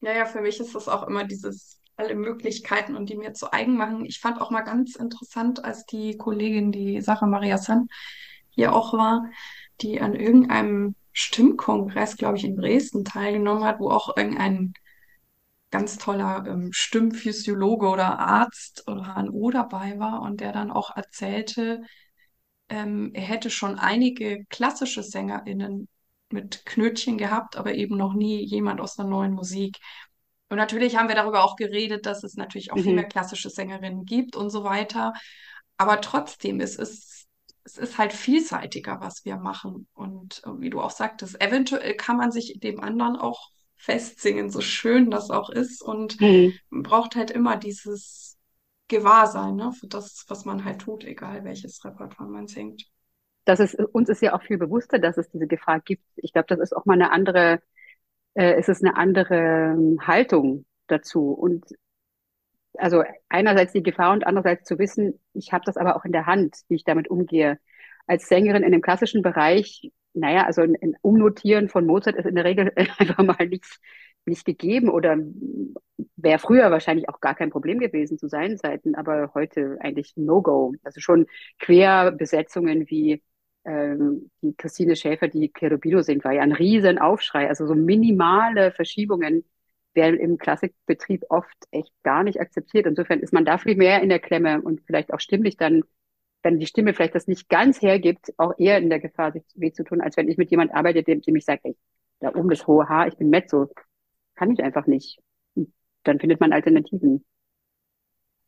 Ja, ja, für mich ist das auch immer dieses alle Möglichkeiten und die mir zu eigen machen. Ich fand auch mal ganz interessant, als die Kollegin, die Sarah Maria San, hier auch war, die an irgendeinem Stimmkongress, glaube ich, in Dresden teilgenommen hat, wo auch irgendein ganz toller ähm, Stimmphysiologe oder Arzt oder HNO dabei war und der dann auch erzählte, ähm, er hätte schon einige klassische SängerInnen mit Knötchen gehabt, aber eben noch nie jemand aus der neuen Musik. Und natürlich haben wir darüber auch geredet, dass es natürlich auch mhm. viel mehr klassische Sängerinnen gibt und so weiter. Aber trotzdem, es ist, es ist halt vielseitiger, was wir machen. Und äh, wie du auch sagtest, eventuell kann man sich dem anderen auch festsingen, so schön das auch ist. Und mhm. man braucht halt immer dieses Gewahrsein ne, für das, was man halt tut, egal welches Repertoire man singt. Das ist, uns ist ja auch viel bewusster, dass es diese Gefahr gibt. Ich glaube, das ist auch mal eine andere äh, es ist eine andere ähm, Haltung dazu. Und also einerseits die Gefahr und andererseits zu wissen, ich habe das aber auch in der Hand, wie ich damit umgehe. Als Sängerin in dem klassischen Bereich, naja, also ein, ein Umnotieren von Mozart ist in der Regel einfach mal nicht, nicht gegeben oder wäre früher wahrscheinlich auch gar kein Problem gewesen zu seinen Seiten, aber heute eigentlich No-Go. Also schon Querbesetzungen wie ähm, die Christine Schäfer, die Cherubino singt, war ja ein riesen Aufschrei. Also so minimale Verschiebungen werden im Klassikbetrieb oft echt gar nicht akzeptiert. Insofern ist man da viel mehr in der Klemme und vielleicht auch stimmlich dann, wenn die Stimme vielleicht das nicht ganz hergibt, auch eher in der Gefahr, sich weh zu tun, als wenn ich mit jemand arbeite, dem, dem ich sage, ey, da oben das hohe Haar, ich bin Mezzo. Kann ich einfach nicht. Und dann findet man Alternativen.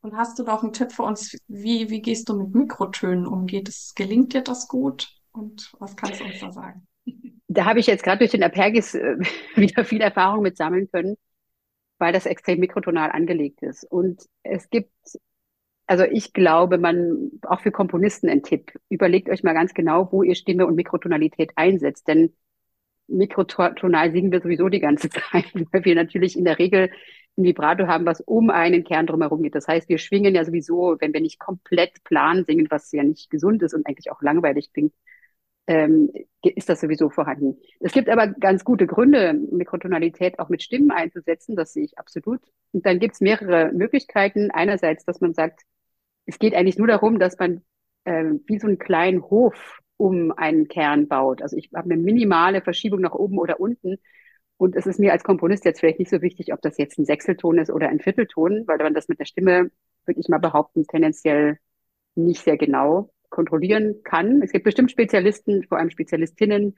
Und hast du noch einen Tipp für uns? Wie, wie gehst du mit Mikrotönen um? Geht es, gelingt dir das gut? Und was kannst du uns da sagen? Da habe ich jetzt gerade durch den Apergis äh, wieder viel Erfahrung mit sammeln können weil das extrem mikrotonal angelegt ist. Und es gibt, also ich glaube, man, auch für Komponisten ein Tipp, überlegt euch mal ganz genau, wo ihr Stimme und Mikrotonalität einsetzt, denn mikrotonal singen wir sowieso die ganze Zeit, weil wir natürlich in der Regel ein Vibrato haben, was um einen Kern drumherum geht. Das heißt, wir schwingen ja sowieso, wenn wir nicht komplett plan singen, was ja nicht gesund ist und eigentlich auch langweilig klingt, ähm, ist das sowieso vorhanden. Es gibt aber ganz gute Gründe, Mikrotonalität auch mit Stimmen einzusetzen, das sehe ich absolut. Und dann gibt es mehrere Möglichkeiten. Einerseits, dass man sagt, es geht eigentlich nur darum, dass man äh, wie so einen kleinen Hof um einen Kern baut. Also ich habe eine minimale Verschiebung nach oben oder unten. Und es ist mir als Komponist jetzt vielleicht nicht so wichtig, ob das jetzt ein Sechselton ist oder ein Viertelton, weil man das mit der Stimme, würde ich mal behaupten, tendenziell nicht sehr genau kontrollieren kann. Es gibt bestimmt Spezialisten, vor allem Spezialistinnen,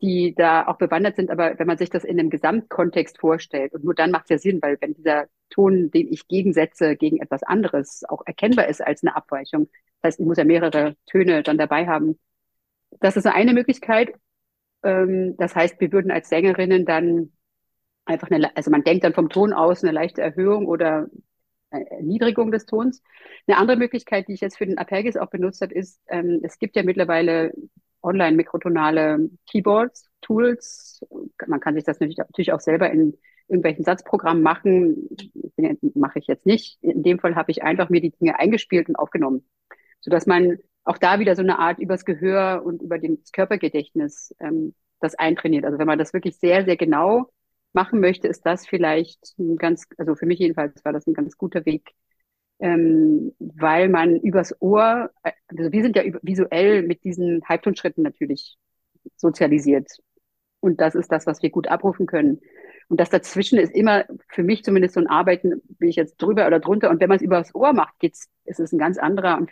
die da auch bewandert sind, aber wenn man sich das in einem Gesamtkontext vorstellt, und nur dann macht es ja Sinn, weil wenn dieser Ton, den ich gegensetze, gegen etwas anderes auch erkennbar ist als eine Abweichung, das heißt, ich muss ja mehrere Töne dann dabei haben. Das ist eine Möglichkeit. Ähm, das heißt, wir würden als Sängerinnen dann einfach eine, also man denkt dann vom Ton aus eine leichte Erhöhung oder Erniedrigung des Tons. Eine andere Möglichkeit, die ich jetzt für den Apergis auch benutzt habe, ist, ähm, es gibt ja mittlerweile online mikrotonale Keyboards, Tools. Man kann sich das natürlich auch selber in irgendwelchen Satzprogrammen machen. Mache ich jetzt nicht. In dem Fall habe ich einfach mir die Dinge eingespielt und aufgenommen, sodass man auch da wieder so eine Art übers Gehör und über das Körpergedächtnis ähm, das eintrainiert. Also wenn man das wirklich sehr, sehr genau machen möchte, ist das vielleicht ein ganz, also für mich jedenfalls war das ein ganz guter Weg, ähm, weil man übers Ohr, also wir sind ja visuell mit diesen Halbtonschritten natürlich sozialisiert. Und das ist das, was wir gut abrufen können. Und das dazwischen ist immer für mich zumindest so ein Arbeiten, bin ich jetzt drüber oder drunter. Und wenn man es übers Ohr macht, geht's, ist es ein ganz anderer und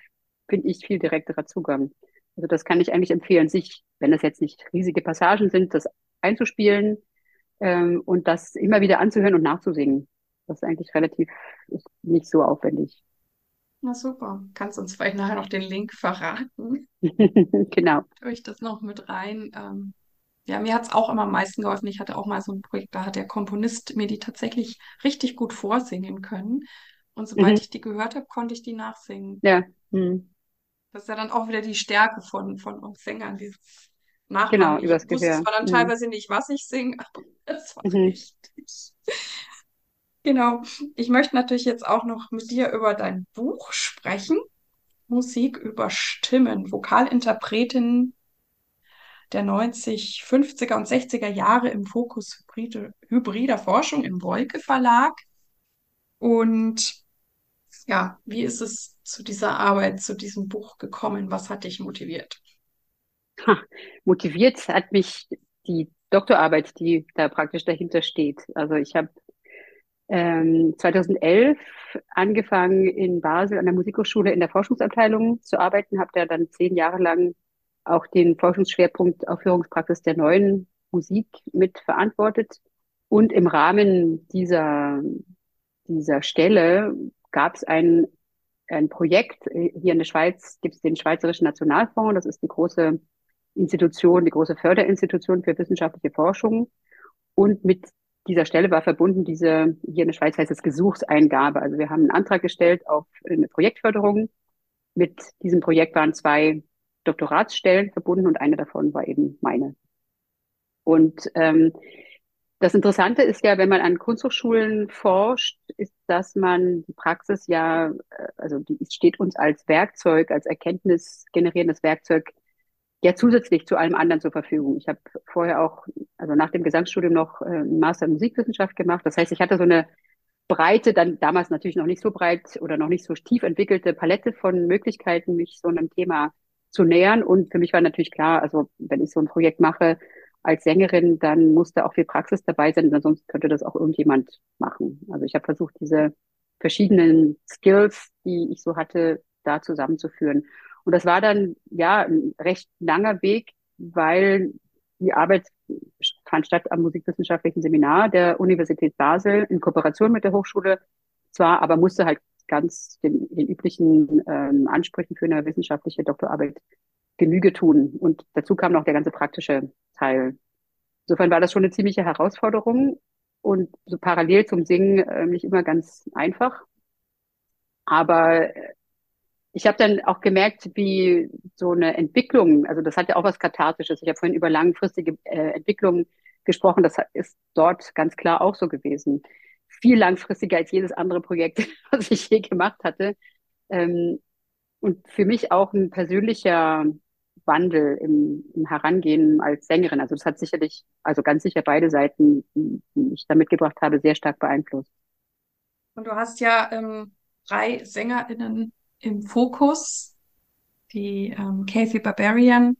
finde ich viel direkterer Zugang. Also das kann ich eigentlich empfehlen, sich, wenn das jetzt nicht riesige Passagen sind, das einzuspielen, ähm, und das immer wieder anzuhören und nachzusingen. Das ist eigentlich relativ nicht so aufwendig. Na super. Kannst uns vielleicht nachher noch den Link verraten? genau. Tue ich das noch mit rein. Ähm, ja, mir hat es auch immer am meisten geholfen. Ich hatte auch mal so ein Projekt, da hat der Komponist mir die tatsächlich richtig gut vorsingen können. Und sobald mhm. ich die gehört habe, konnte ich die nachsingen. Ja. Mhm. Das ist ja dann auch wieder die Stärke von, von uns Sängern, dieses Nachmachen. Genau, ich übers wusste Gehör. zwar dann mhm. teilweise nicht, was ich singe, aber es war Mhm. richtig. Genau. Ich möchte natürlich jetzt auch noch mit dir über dein Buch sprechen. Musik über Stimmen, Vokalinterpretinnen der 90, 50er und 60er Jahre im Fokus hybride, hybrider Forschung im Wolke Verlag. Und ja, wie ist es zu dieser Arbeit, zu diesem Buch gekommen? Was hat dich motiviert? Ha, motiviert hat mich die Doktorarbeit, die da praktisch dahinter steht. Also ich habe ähm, 2011 angefangen in Basel an der Musikhochschule in der Forschungsabteilung zu arbeiten, habe da dann zehn Jahre lang auch den Forschungsschwerpunkt Aufführungspraxis der neuen Musik mit verantwortet. Und im Rahmen dieser, dieser Stelle gab es ein, ein Projekt. Hier in der Schweiz gibt es den Schweizerischen Nationalfonds. Das ist die große Institution, die große Förderinstitution für wissenschaftliche Forschung. Und mit dieser Stelle war verbunden diese, hier in der Schweiz heißt es Gesuchseingabe. Also wir haben einen Antrag gestellt auf eine Projektförderung. Mit diesem Projekt waren zwei Doktoratsstellen verbunden und eine davon war eben meine. Und ähm, Das Interessante ist ja, wenn man an Kunsthochschulen forscht, ist, dass man die Praxis ja, äh, also die steht uns als Werkzeug, als erkenntnisgenerierendes Werkzeug ja zusätzlich zu allem anderen zur Verfügung. Ich habe vorher auch, also nach dem Gesangsstudium noch äh, einen Master in Musikwissenschaft gemacht. Das heißt, ich hatte so eine breite, dann damals natürlich noch nicht so breit oder noch nicht so tief entwickelte Palette von Möglichkeiten, mich so einem Thema zu nähern. Und für mich war natürlich klar, also wenn ich so ein Projekt mache als Sängerin, dann muss da auch viel Praxis dabei sein, sonst könnte das auch irgendjemand machen. Also ich habe versucht, diese verschiedenen Skills, die ich so hatte, da zusammenzuführen. Und das war dann ja ein recht langer Weg, weil die Arbeit fand statt am Musikwissenschaftlichen Seminar der Universität Basel in Kooperation mit der Hochschule zwar, aber musste halt ganz den, den üblichen ähm, Ansprüchen für eine wissenschaftliche Doktorarbeit Genüge tun. Und dazu kam noch der ganze praktische Teil. Insofern war das schon eine ziemliche Herausforderung und so parallel zum Singen äh, nicht immer ganz einfach. Aber äh, ich habe dann auch gemerkt, wie so eine Entwicklung, also das hat ja auch was Kathartisches. Ich habe vorhin über langfristige äh, Entwicklungen gesprochen. Das ist dort ganz klar auch so gewesen. Viel langfristiger als jedes andere Projekt, was ich je gemacht hatte. Ähm, und für mich auch ein persönlicher Wandel im, im Herangehen als Sängerin. Also das hat sicherlich, also ganz sicher beide Seiten, die ich da mitgebracht habe, sehr stark beeinflusst. Und du hast ja ähm, drei SängerInnen im Fokus, die ähm, Kathy Barbarian,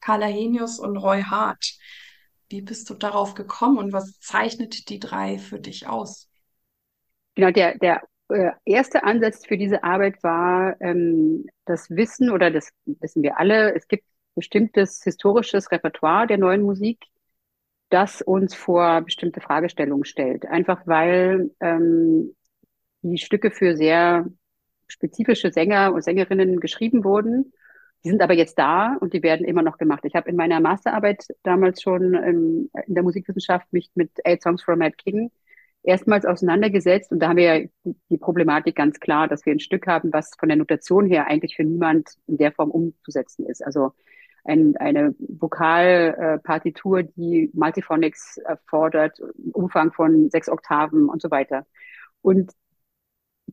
Carla Henius und Roy Hart. Wie bist du darauf gekommen und was zeichnet die drei für dich aus? Genau, der, der äh, erste Ansatz für diese Arbeit war ähm, das Wissen, oder das wissen wir alle, es gibt bestimmtes historisches Repertoire der neuen Musik, das uns vor bestimmte Fragestellungen stellt. Einfach weil ähm, die Stücke für sehr spezifische Sänger und Sängerinnen geschrieben wurden. Die sind aber jetzt da und die werden immer noch gemacht. Ich habe in meiner Masterarbeit damals schon ähm, in der Musikwissenschaft mich mit Eight Songs for Mad King erstmals auseinandergesetzt und da haben wir ja die Problematik ganz klar, dass wir ein Stück haben, was von der Notation her eigentlich für niemand in der Form umzusetzen ist. Also ein, eine Vokalpartitur, die Multiphonics erfordert, Umfang von sechs Oktaven und so weiter. Und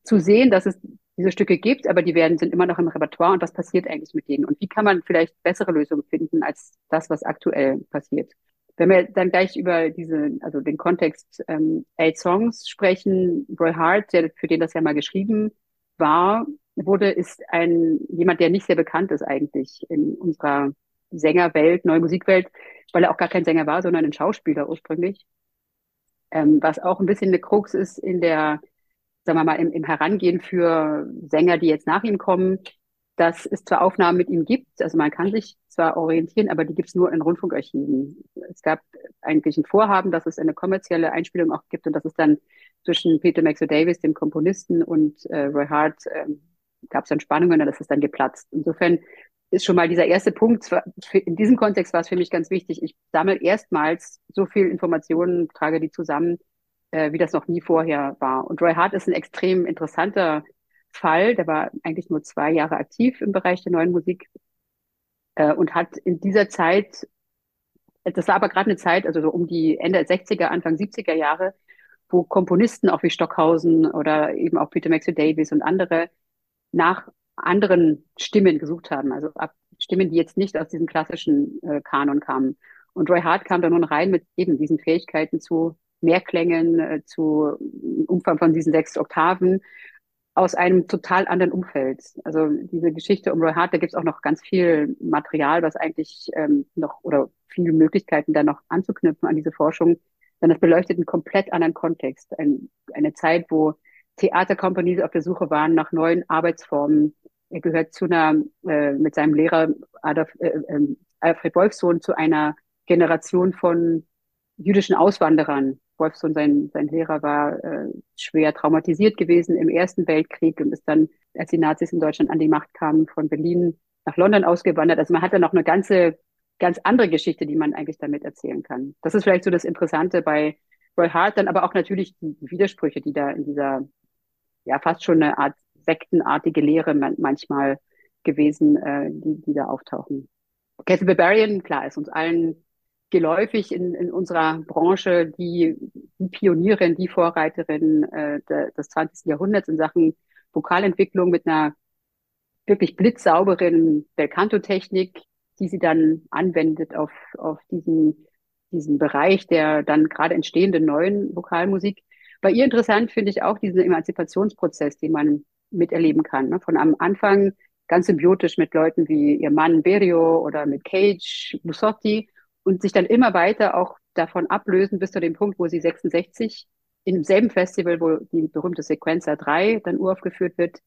zu sehen, dass es diese Stücke gibt, aber die werden, sind immer noch im Repertoire und was passiert eigentlich mit denen? Und wie kann man vielleicht bessere Lösungen finden als das, was aktuell passiert? Wenn wir dann gleich über diese, also den Kontext ähm, Eight Songs sprechen, Roy Hart, der, für den das ja mal geschrieben war, wurde, ist ein jemand, der nicht sehr bekannt ist eigentlich in unserer Sängerwelt, neue Musikwelt, weil er auch gar kein Sänger war, sondern ein Schauspieler ursprünglich. Ähm, was auch ein bisschen eine Krux ist in der sagen wir mal, im, im Herangehen für Sänger, die jetzt nach ihm kommen, dass es zwar Aufnahmen mit ihm gibt, also man kann sich zwar orientieren, aber die gibt es nur in Rundfunkarchiven. Es gab eigentlich ein Vorhaben, dass es eine kommerzielle Einspielung auch gibt und dass es dann zwischen Peter Maxwell Davis, dem Komponisten, und äh, Roy Hart äh, gab es dann Spannungen und das ist dann geplatzt. Insofern ist schon mal dieser erste Punkt, in diesem Kontext war es für mich ganz wichtig. Ich sammle erstmals so viel Informationen, trage die zusammen, äh, wie das noch nie vorher war. Und Roy Hart ist ein extrem interessanter Fall. Der war eigentlich nur zwei Jahre aktiv im Bereich der neuen Musik äh, und hat in dieser Zeit, das war aber gerade eine Zeit, also so um die Ende 60er, Anfang 70er Jahre, wo Komponisten auch wie Stockhausen oder eben auch Peter Maxwell Davis und andere nach anderen Stimmen gesucht haben, also ab Stimmen, die jetzt nicht aus diesem klassischen äh, Kanon kamen. Und Roy Hart kam da nun rein mit eben diesen Fähigkeiten zu Mehrklängen, äh, zu Umfang von diesen sechs Oktaven aus einem total anderen Umfeld. Also diese Geschichte um Roy Hart, da gibt es auch noch ganz viel Material, was eigentlich ähm, noch oder viele Möglichkeiten da noch anzuknüpfen an diese Forschung. Denn das beleuchtet einen komplett anderen Kontext. Ein, eine Zeit, wo Theatercompanies auf der Suche waren nach neuen Arbeitsformen. Er gehört zu einer, äh, mit seinem Lehrer Adolf, äh, äh, Alfred Wolfsohn zu einer Generation von jüdischen Auswanderern, Wolfson, sein, sein Lehrer, war äh, schwer traumatisiert gewesen im Ersten Weltkrieg und ist dann, als die Nazis in Deutschland an die Macht kamen, von Berlin nach London ausgewandert. Also man hat dann noch eine ganze, ganz andere Geschichte, die man eigentlich damit erzählen kann. Das ist vielleicht so das Interessante bei Roy Hart, dann aber auch natürlich die Widersprüche, die da in dieser, ja, fast schon eine Art sektenartige Lehre manchmal gewesen, äh, die, die da auftauchen. Cathy Barbarian, klar, ist uns allen geläufig in, in unserer Branche, die, die Pionierin, die Vorreiterin äh, des 20. Jahrhunderts in Sachen Vokalentwicklung mit einer wirklich blitzsauberen Belcanto-Technik, die sie dann anwendet auf, auf diesen, diesen Bereich der dann gerade entstehenden neuen Vokalmusik. Bei ihr interessant finde ich auch diesen Emanzipationsprozess, den man miterleben kann. Ne? Von am Anfang ganz symbiotisch mit Leuten wie ihr Mann Berio oder mit Cage, Bussotti und sich dann immer weiter auch davon ablösen bis zu dem Punkt, wo sie 66 in demselben Festival, wo die berühmte Sequenza 3 dann uraufgeführt wird,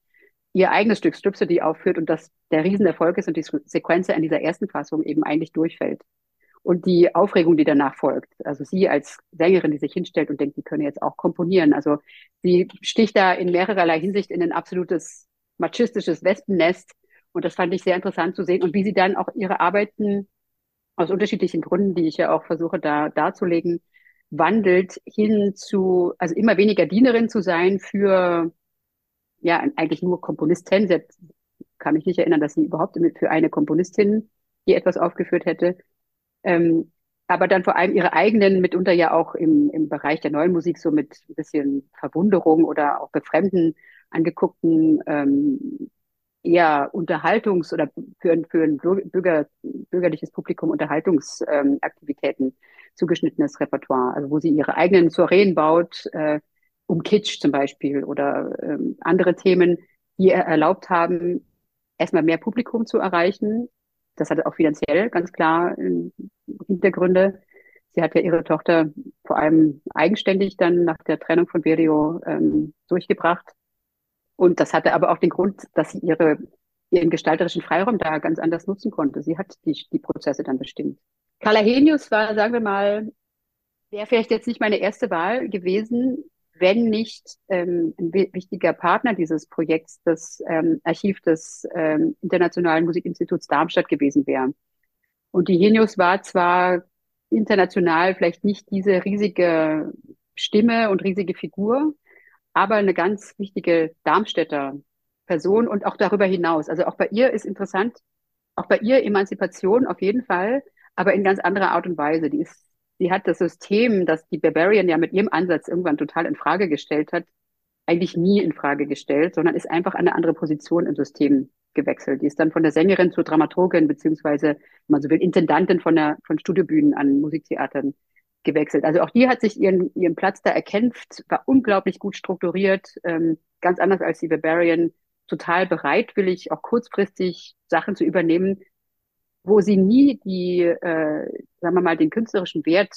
ihr eigenes Stück Stripsody aufführt und das der Riesenerfolg ist und die Sequenz in dieser ersten Fassung eben eigentlich durchfällt. Und die Aufregung, die danach folgt. Also sie als Sängerin, die sich hinstellt und denkt, die könne jetzt auch komponieren. Also sie sticht da in mehrererlei Hinsicht in ein absolutes machistisches Wespennest. Und das fand ich sehr interessant zu sehen. Und wie sie dann auch ihre Arbeiten aus unterschiedlichen Gründen, die ich ja auch versuche da darzulegen, wandelt hin zu, also immer weniger Dienerin zu sein für ja eigentlich nur Komponistin. Sie kann mich nicht erinnern, dass sie überhaupt für eine Komponistin hier etwas aufgeführt hätte. Ähm, aber dann vor allem ihre eigenen, mitunter ja auch im, im Bereich der neuen Musik so mit ein bisschen Verwunderung oder auch Befremden angeguckten ähm, eher Unterhaltungs- oder für, für ein Bürger, bürgerliches Publikum Unterhaltungsaktivitäten ähm, zugeschnittenes Repertoire, also wo sie ihre eigenen Soireen baut, äh, um Kitsch zum Beispiel oder ähm, andere Themen, die erlaubt haben, erstmal mehr Publikum zu erreichen. Das hatte auch finanziell ganz klar ähm, Hintergründe. Sie hat ja ihre Tochter vor allem eigenständig dann nach der Trennung von Berio ähm, durchgebracht. Und das hatte aber auch den Grund, dass sie ihre, ihren gestalterischen Freiraum da ganz anders nutzen konnte. Sie hat die, die Prozesse dann bestimmt. Carla Henius war, sagen wir mal, wäre vielleicht jetzt nicht meine erste Wahl gewesen, wenn nicht ähm, ein wichtiger Partner dieses Projekts das ähm, Archiv des ähm, Internationalen Musikinstituts Darmstadt gewesen wäre. Und die Henius war zwar international vielleicht nicht diese riesige Stimme und riesige Figur, aber eine ganz wichtige Darmstädter Person und auch darüber hinaus. Also auch bei ihr ist interessant, auch bei ihr Emanzipation auf jeden Fall, aber in ganz anderer Art und Weise. Die ist sie hat das System, das die Barbarian ja mit ihrem Ansatz irgendwann total in Frage gestellt hat, eigentlich nie in Frage gestellt, sondern ist einfach an eine andere Position im System gewechselt. Die ist dann von der Sängerin zur Dramaturgin, beziehungsweise, wenn man so will, Intendantin von der, von Studiobühnen an Musiktheatern gewechselt. Also auch die hat sich ihren, ihren Platz da erkämpft, war unglaublich gut strukturiert, ähm, ganz anders als die Barbarian, total bereitwillig, auch kurzfristig Sachen zu übernehmen, wo sie nie die, äh, sagen wir mal, den künstlerischen Wert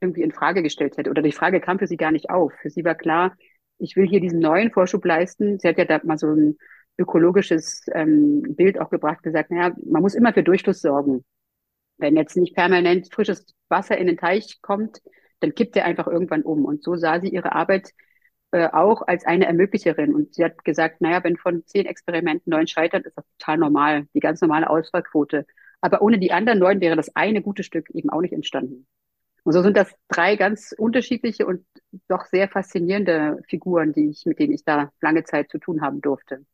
irgendwie in Frage gestellt hätte. Oder die Frage kam für sie gar nicht auf. Für sie war klar, ich will hier diesen neuen Vorschub leisten. Sie hat ja da mal so ein ökologisches ähm, Bild auch gebracht, gesagt, naja, man muss immer für Durchfluss sorgen. Wenn jetzt nicht permanent frisches Wasser in den Teich kommt, dann kippt er einfach irgendwann um. Und so sah sie ihre Arbeit äh, auch als eine Ermöglicherin. Und sie hat gesagt, naja, wenn von zehn Experimenten neun scheitern, ist das total normal, die ganz normale Ausfallquote. Aber ohne die anderen neun wäre das eine gute Stück eben auch nicht entstanden. Und so sind das drei ganz unterschiedliche und doch sehr faszinierende Figuren, die ich, mit denen ich da lange Zeit zu tun haben durfte.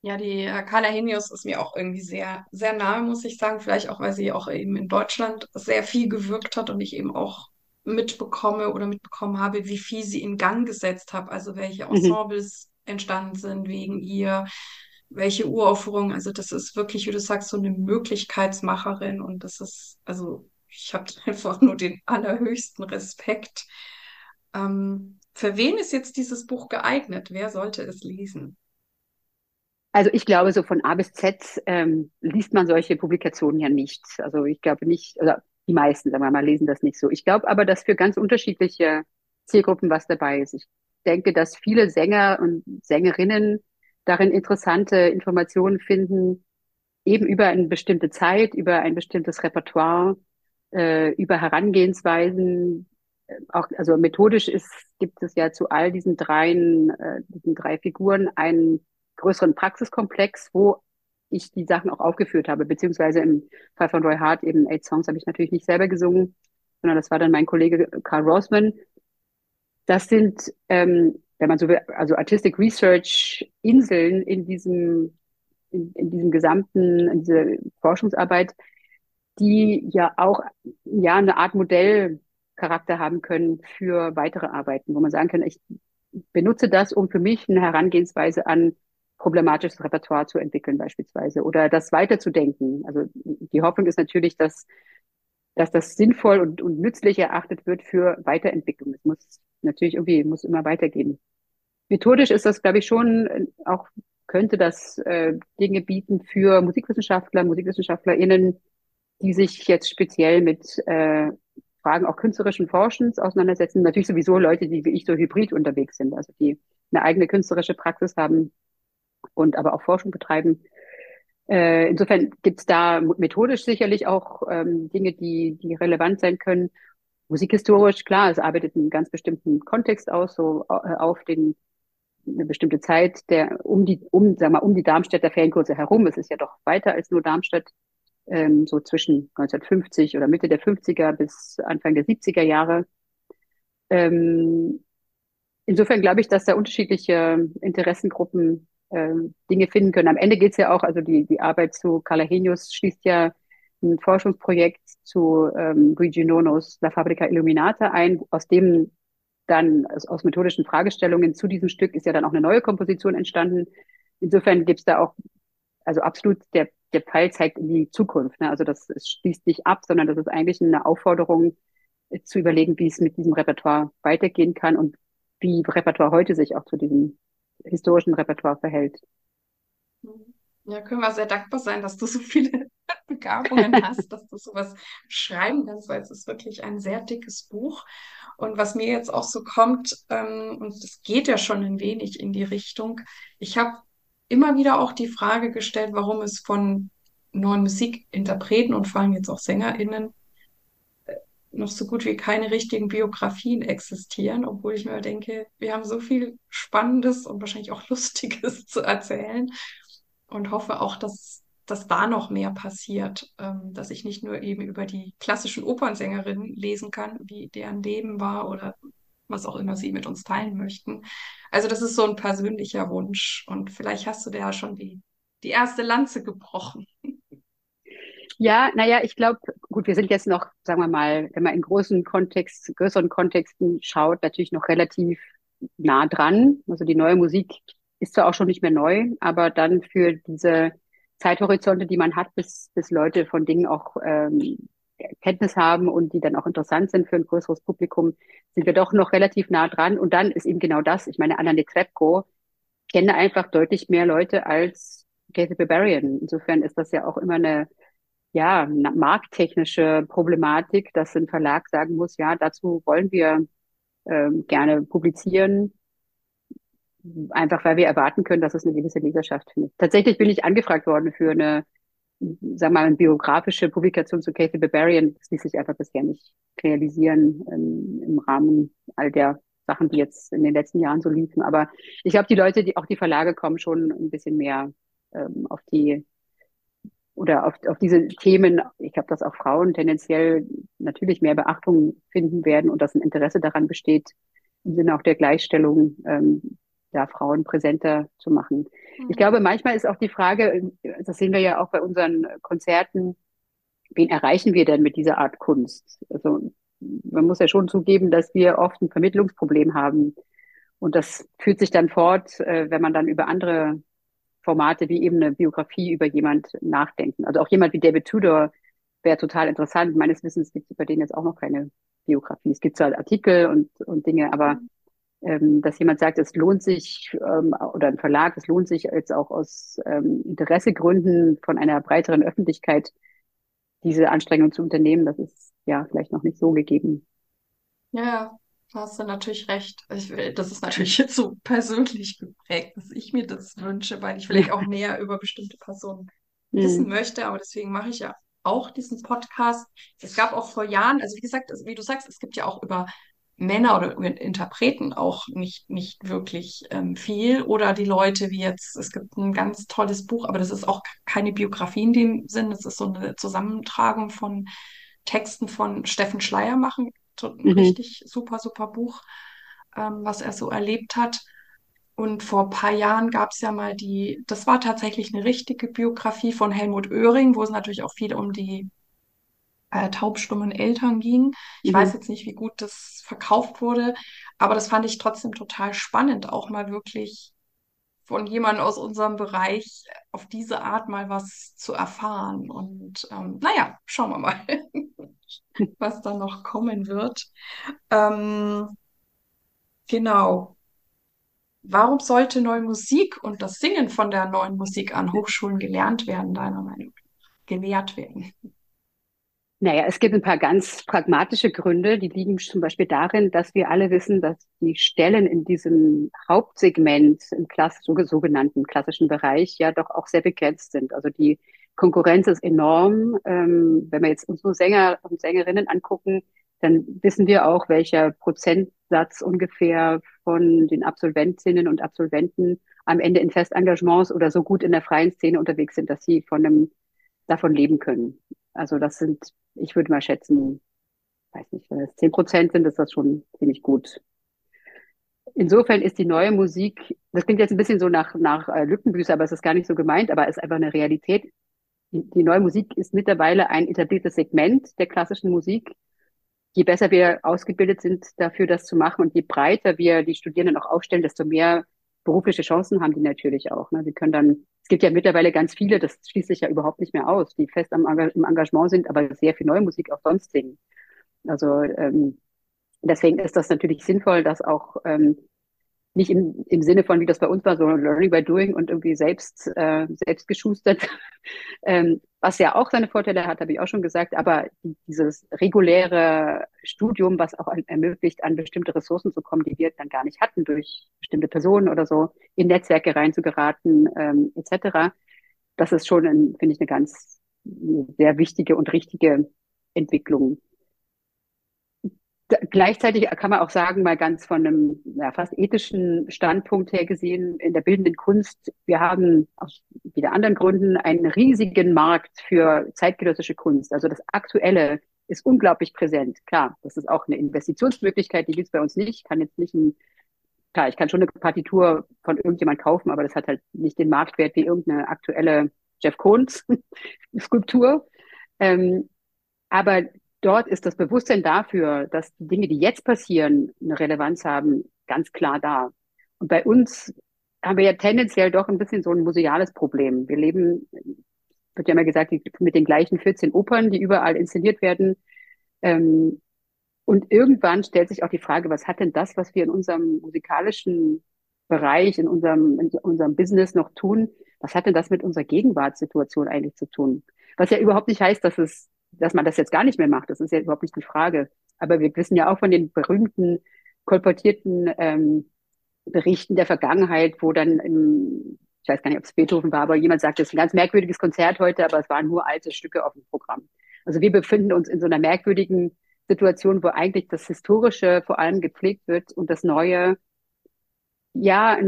Ja, die äh, Carla Henius ist mir auch irgendwie sehr, sehr nahe, muss ich sagen. Vielleicht auch, weil sie auch eben in Deutschland sehr viel gewirkt hat und ich eben auch mitbekomme oder mitbekommen habe, wie viel sie in Gang gesetzt hat. Also welche mhm. Ensembles mhm. entstanden sind wegen ihr, welche Uraufführungen. Also das ist wirklich, wie du sagst, so eine Möglichkeitsmacherin und das ist, also ich habe einfach nur den allerhöchsten Respekt. Ähm, für wen ist jetzt dieses Buch geeignet? Wer sollte es lesen? Also ich glaube, so von A bis Z ähm, liest man solche Publikationen ja nicht. Also ich glaube nicht, also die meisten, sagen wir mal, lesen das nicht so. Ich glaube aber, dass für ganz unterschiedliche Zielgruppen was dabei ist. Ich denke, dass viele Sänger und Sängerinnen darin interessante Informationen finden, eben über eine bestimmte Zeit, über ein bestimmtes Repertoire, äh, über Herangehensweisen. Auch, also methodisch ist, gibt es ja zu all diesen dreien, äh, diesen drei Figuren einen größeren Praxiskomplex, wo ich die Sachen auch aufgeführt habe, beziehungsweise im Fall von Roy Hart eben Eight Songs habe ich natürlich nicht selber gesungen, sondern das war dann mein Kollege Carl Rosman. Das sind ähm, wenn man so will, also Artistic Research Inseln in diesem, in, in diesem gesamten, in dieser Forschungsarbeit, die ja auch ja eine Art Modellcharakter haben können für weitere Arbeiten, wo man sagen kann, ich benutze das, um für mich eine Herangehensweise an problematisches Repertoire zu entwickeln beispielsweise oder das weiterzudenken. Also die Hoffnung ist natürlich, dass, dass das sinnvoll und, und nützlich erachtet wird für Weiterentwicklung. Es muss natürlich irgendwie, muss immer weitergehen. Methodisch ist das, glaube ich, schon auch, könnte das äh, Dinge bieten für Musikwissenschaftler, MusikwissenschaftlerInnen, die sich jetzt speziell mit äh, Fragen auch künstlerischen Forschens auseinandersetzen. Natürlich sowieso Leute, die wie ich so hybrid unterwegs sind, also die eine eigene künstlerische Praxis haben und aber auch Forschung betreiben. Äh, insofern gibt es da methodisch sicherlich auch ähm, Dinge, die, die relevant sein können. Musikhistorisch, klar, es arbeitet einen ganz bestimmten Kontext aus, so äh, auf den eine bestimmte Zeit, der um die, um, sag mal, um die Darmstädter Ferienkurse herum. Es ist ja doch weiter als nur Darmstadt ähm, so zwischen 1950 oder Mitte der 50er bis Anfang der 70er Jahre. Ähm, insofern glaube ich, dass da unterschiedliche Interessengruppen Dinge finden können. Am Ende geht es ja auch, also die, die Arbeit zu Calahenius schließt ja ein Forschungsprojekt zu ähm, Luigi Nonos La Fabrica Illuminata ein, aus dem dann aus, aus methodischen Fragestellungen zu diesem Stück ist ja dann auch eine neue Komposition entstanden. Insofern gibt es da auch, also absolut der der Pfeil zeigt in die Zukunft. Ne? Also das schließt nicht ab, sondern das ist eigentlich eine Aufforderung äh, zu überlegen, wie es mit diesem Repertoire weitergehen kann und wie Repertoire heute sich auch zu diesem historischen Repertoire verhält. Ja, können wir sehr dankbar sein, dass du so viele Begabungen hast, dass du sowas schreiben kannst, weil es ist wirklich ein sehr dickes Buch. Und was mir jetzt auch so kommt, ähm, und es geht ja schon ein wenig in die Richtung, ich habe immer wieder auch die Frage gestellt, warum es von neuen Musikinterpreten und vor allem jetzt auch SängerInnen noch so gut wie keine richtigen Biografien existieren, obwohl ich mir denke, wir haben so viel Spannendes und wahrscheinlich auch Lustiges zu erzählen und hoffe auch, dass, dass da noch mehr passiert, ähm, dass ich nicht nur eben über die klassischen Opernsängerinnen lesen kann, wie deren Leben war oder was auch immer sie mit uns teilen möchten. Also das ist so ein persönlicher Wunsch und vielleicht hast du da ja schon die, die erste Lanze gebrochen. Ja, naja, ich glaube, gut, wir sind jetzt noch, sagen wir mal, wenn man in großen Kontext, größeren Kontexten schaut, natürlich noch relativ nah dran. Also die neue Musik ist zwar auch schon nicht mehr neu, aber dann für diese Zeithorizonte, die man hat, bis, bis Leute von Dingen auch ähm, Kenntnis haben und die dann auch interessant sind für ein größeres Publikum, sind wir doch noch relativ nah dran. Und dann ist eben genau das. Ich meine, Anna Netrebko kenne einfach deutlich mehr Leute als Kathy Barbarian. Insofern ist das ja auch immer eine, ja, markttechnische Problematik, dass ein Verlag sagen muss, ja, dazu wollen wir ähm, gerne publizieren, einfach weil wir erwarten können, dass es eine gewisse Leserschaft findet. Tatsächlich bin ich angefragt worden für eine wir mal, eine biografische Publikation zu Kathy Barbarian, das ließ sich einfach bisher nicht realisieren ähm, im Rahmen all der Sachen, die jetzt in den letzten Jahren so liefen. Aber ich glaube, die Leute, die auch die Verlage kommen schon ein bisschen mehr ähm, auf die oder auf, auf diese Themen. Ich glaube, dass auch Frauen tendenziell natürlich mehr Beachtung finden werden und dass ein Interesse daran besteht, im Sinne auch der Gleichstellung ähm, ja, Frauen präsenter zu machen. Mhm. Ich glaube, manchmal ist auch die Frage, das sehen wir ja auch bei unseren Konzerten, wen erreichen wir denn mit dieser Art Kunst? Also man muss ja schon zugeben, dass wir oft ein Vermittlungsproblem haben. Und das führt sich dann fort, äh, wenn man dann über andere Formate wie eben eine Biografie über jemand nachdenken. Also auch jemand wie David Tudor wäre total interessant. Meines Wissens gibt es über den jetzt auch noch keine Biografie. Es gibt zwar Artikel und, und Dinge, aber ähm, dass jemand sagt, es lohnt sich, ähm, oder ein Verlag, es lohnt sich jetzt auch aus ähm, Interessegründen von einer breiteren Öffentlichkeit diese Anstrengung zu unternehmen, das ist ja vielleicht noch nicht so gegeben. Ja, da hast du natürlich recht. Ich, das ist natürlich jetzt so persönlich geprägt, dass ich mir das wünsche, weil ich vielleicht auch näher über bestimmte Personen mhm. wissen möchte, aber deswegen mache ich ja auch diesen Podcast. Es gab auch vor Jahren, also wie gesagt, wie du sagst, es gibt ja auch über Männer oder Interpreten auch nicht, nicht wirklich ähm, viel. Oder die Leute wie jetzt, es gibt ein ganz tolles Buch, aber das ist auch keine Biografie in dem Sinn, das ist so eine Zusammentragung von Texten von Steffen Schleiermachen. Ein mhm. richtig super, super Buch, ähm, was er so erlebt hat. Und vor ein paar Jahren gab es ja mal die, das war tatsächlich eine richtige Biografie von Helmut Oehring, wo es natürlich auch viel um die äh, taubstummen Eltern ging. Ich mhm. weiß jetzt nicht, wie gut das verkauft wurde, aber das fand ich trotzdem total spannend, auch mal wirklich von jemandem aus unserem Bereich auf diese Art mal was zu erfahren. Und ähm, naja, schauen wir mal, was da noch kommen wird. Ähm, genau. Warum sollte neue Musik und das Singen von der neuen Musik an Hochschulen gelernt werden, deiner Meinung nach? Gelehrt werden? Naja, es gibt ein paar ganz pragmatische Gründe, die liegen zum Beispiel darin, dass wir alle wissen, dass die Stellen in diesem Hauptsegment im Klass so, sogenannten klassischen Bereich ja doch auch sehr begrenzt sind. Also die Konkurrenz ist enorm. Ähm, wenn wir jetzt unsere Sänger und Sängerinnen angucken, dann wissen wir auch, welcher Prozentsatz ungefähr von den Absolventinnen und Absolventen am Ende in Festengagements oder so gut in der freien Szene unterwegs sind, dass sie von einem davon leben können. Also das sind, ich würde mal schätzen, weiß nicht, wenn es zehn Prozent sind, ist das schon ziemlich gut. Insofern ist die neue Musik, das klingt jetzt ein bisschen so nach, nach äh, Lückenbüße, aber es ist gar nicht so gemeint, aber es ist einfach eine Realität. Die, die neue Musik ist mittlerweile ein etabliertes Segment der klassischen Musik. Je besser wir ausgebildet sind dafür, das zu machen und je breiter wir die Studierenden auch aufstellen, desto mehr berufliche Chancen haben die natürlich auch. Ne? Sie können dann, es gibt ja mittlerweile ganz viele, das schließt sich ja überhaupt nicht mehr aus, die fest am, im Engagement sind, aber sehr viel neue Musik auch sonst singen. Also ähm, deswegen ist das natürlich sinnvoll, dass auch ähm, nicht im, im Sinne von, wie das bei uns war, so Learning by Doing und irgendwie selbst, äh, selbst geschustert, ähm, was ja auch seine Vorteile hat, habe ich auch schon gesagt, aber dieses reguläre Studium, was auch ermöglicht, an bestimmte Ressourcen zu kommen, die wir dann gar nicht hatten, durch bestimmte Personen oder so, in Netzwerke reinzugeraten, ähm, etc., das ist schon, finde ich, eine ganz sehr wichtige und richtige Entwicklung gleichzeitig kann man auch sagen, mal ganz von einem ja, fast ethischen Standpunkt her gesehen, in der bildenden Kunst, wir haben aus wieder anderen Gründen einen riesigen Markt für zeitgenössische Kunst. Also das Aktuelle ist unglaublich präsent. Klar, das ist auch eine Investitionsmöglichkeit, die gibt es bei uns nicht. Ich kann jetzt nicht ein, klar, ich kann schon eine Partitur von irgendjemand kaufen, aber das hat halt nicht den Marktwert wie irgendeine aktuelle Jeff Koons Skulptur. Ähm, aber dort ist das Bewusstsein dafür, dass die Dinge, die jetzt passieren, eine Relevanz haben, ganz klar da. Und bei uns haben wir ja tendenziell doch ein bisschen so ein museales Problem. Wir leben, wird ja immer gesagt, mit den gleichen 14 Opern, die überall inszeniert werden. Ähm, und irgendwann stellt sich auch die Frage, was hat denn das, was wir in unserem musikalischen Bereich, in unserem, in unserem Business noch tun, was hat denn das mit unserer Gegenwartssituation eigentlich zu tun? Was ja überhaupt nicht heißt, dass es dass man das jetzt gar nicht mehr macht. Das ist ja überhaupt nicht die Frage. Aber wir wissen ja auch von den berühmten, kolportierten ähm, Berichten der Vergangenheit, wo dann, im, ich weiß gar nicht, ob es Beethoven war, aber jemand sagt, es ist ein ganz merkwürdiges Konzert heute, aber es waren nur alte Stücke auf dem Programm. Also wir befinden uns in so einer merkwürdigen Situation, wo eigentlich das Historische vor allem gepflegt wird und das Neue ja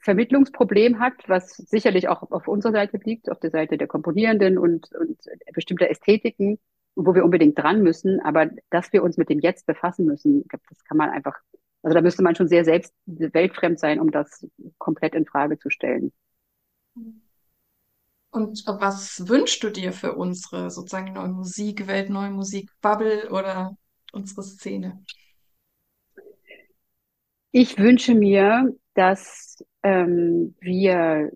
Vermittlungsproblem hat, was sicherlich auch auf unserer Seite liegt, auf der Seite der Komponierenden und, und bestimmter Ästhetiken, wo wir unbedingt dran müssen. Aber dass wir uns mit dem Jetzt befassen müssen, das kann man einfach, also da müsste man schon sehr selbst weltfremd sein, um das komplett in Frage zu stellen. Und was wünschst du dir für unsere sozusagen neue Musikwelt, neue Musikbubble oder unsere Szene? Ich wünsche mir, dass ähm, wir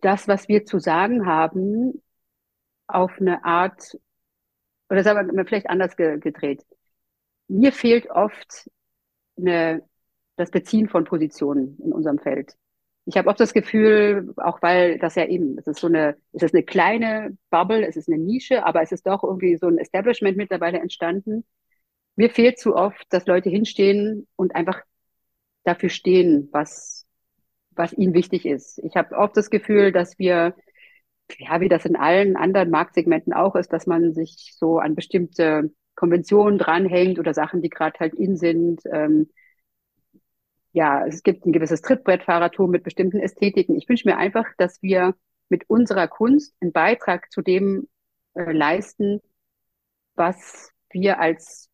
das, was wir zu sagen haben, auf eine Art, oder sagen wir vielleicht anders ge gedreht. Mir fehlt oft eine, das Beziehen von Positionen in unserem Feld. Ich habe oft das Gefühl, auch weil das ja eben, es ist so eine, es ist eine kleine Bubble, es ist eine Nische, aber es ist doch irgendwie so ein Establishment mittlerweile entstanden. Mir fehlt zu oft, dass Leute hinstehen und einfach dafür stehen, was, was ihnen wichtig ist. Ich habe oft das Gefühl, dass wir, ja, wie das in allen anderen Marktsegmenten auch ist, dass man sich so an bestimmte Konventionen dranhängt oder Sachen, die gerade halt in sind. Ähm, ja, es gibt ein gewisses Trittbrettfahrertum mit bestimmten Ästhetiken. Ich wünsche mir einfach, dass wir mit unserer Kunst einen Beitrag zu dem äh, leisten, was wir als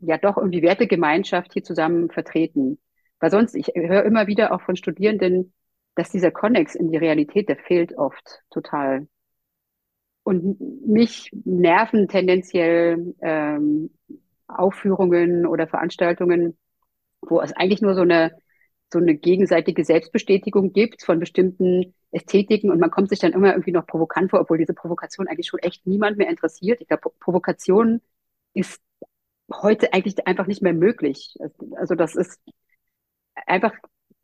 ja doch irgendwie Wertegemeinschaft hier zusammen vertreten. Weil sonst, ich höre immer wieder auch von Studierenden, dass dieser Konnex in die Realität, der fehlt oft total. Und mich nerven tendenziell ähm, Aufführungen oder Veranstaltungen, wo es eigentlich nur so eine, so eine gegenseitige Selbstbestätigung gibt von bestimmten Ästhetiken und man kommt sich dann immer irgendwie noch provokant vor, obwohl diese Provokation eigentlich schon echt niemand mehr interessiert. Ich glaube, Provokation ist heute eigentlich einfach nicht mehr möglich. Also das ist einfach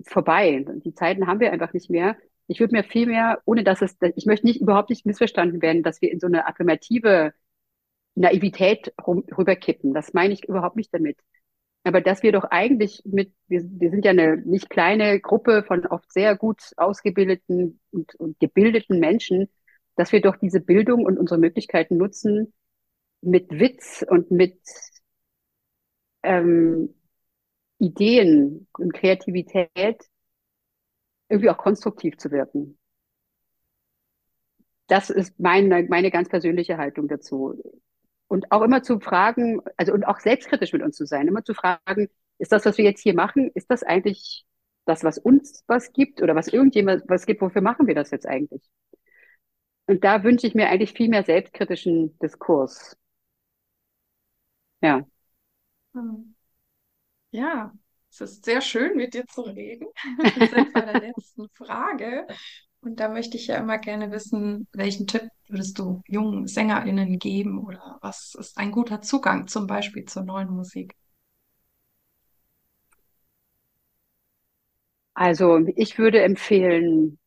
vorbei. Die Zeiten haben wir einfach nicht mehr. Ich würde mir viel mehr, ohne dass es, ich möchte nicht überhaupt nicht missverstanden werden, dass wir in so eine affirmative Naivität rüberkippen. Das meine ich überhaupt nicht damit. Aber dass wir doch eigentlich mit, wir, wir sind ja eine nicht kleine Gruppe von oft sehr gut ausgebildeten und, und gebildeten Menschen, dass wir doch diese Bildung und unsere Möglichkeiten nutzen, mit Witz und mit ähm, Ideen und Kreativität irgendwie auch konstruktiv zu wirken. Das ist meine, meine ganz persönliche Haltung dazu. Und auch immer zu fragen, also und auch selbstkritisch mit uns zu sein, immer zu fragen, ist das, was wir jetzt hier machen, ist das eigentlich das, was uns was gibt oder was irgendjemand was gibt, wofür machen wir das jetzt eigentlich? Und da wünsche ich mir eigentlich viel mehr selbstkritischen Diskurs. Ja. Hm. Ja, es ist sehr schön, mit dir zu reden. Wir sind bei der letzten Frage. Und da möchte ich ja immer gerne wissen, welchen Tipp würdest du jungen SängerInnen geben oder was ist ein guter Zugang zum Beispiel zur neuen Musik? Also ich würde empfehlen,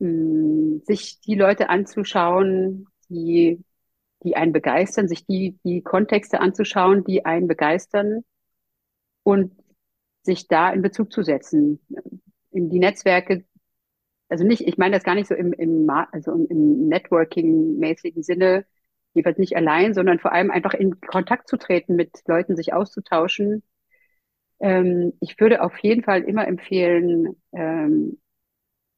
sich die Leute anzuschauen, die, die einen begeistern, sich die, die Kontexte anzuschauen, die einen begeistern und sich da in Bezug zu setzen, in die Netzwerke, also nicht, ich meine das gar nicht so im, im, also im Networking-mäßigen Sinne, jedenfalls nicht allein, sondern vor allem einfach in Kontakt zu treten, mit Leuten sich auszutauschen. Ähm, ich würde auf jeden Fall immer empfehlen, ähm,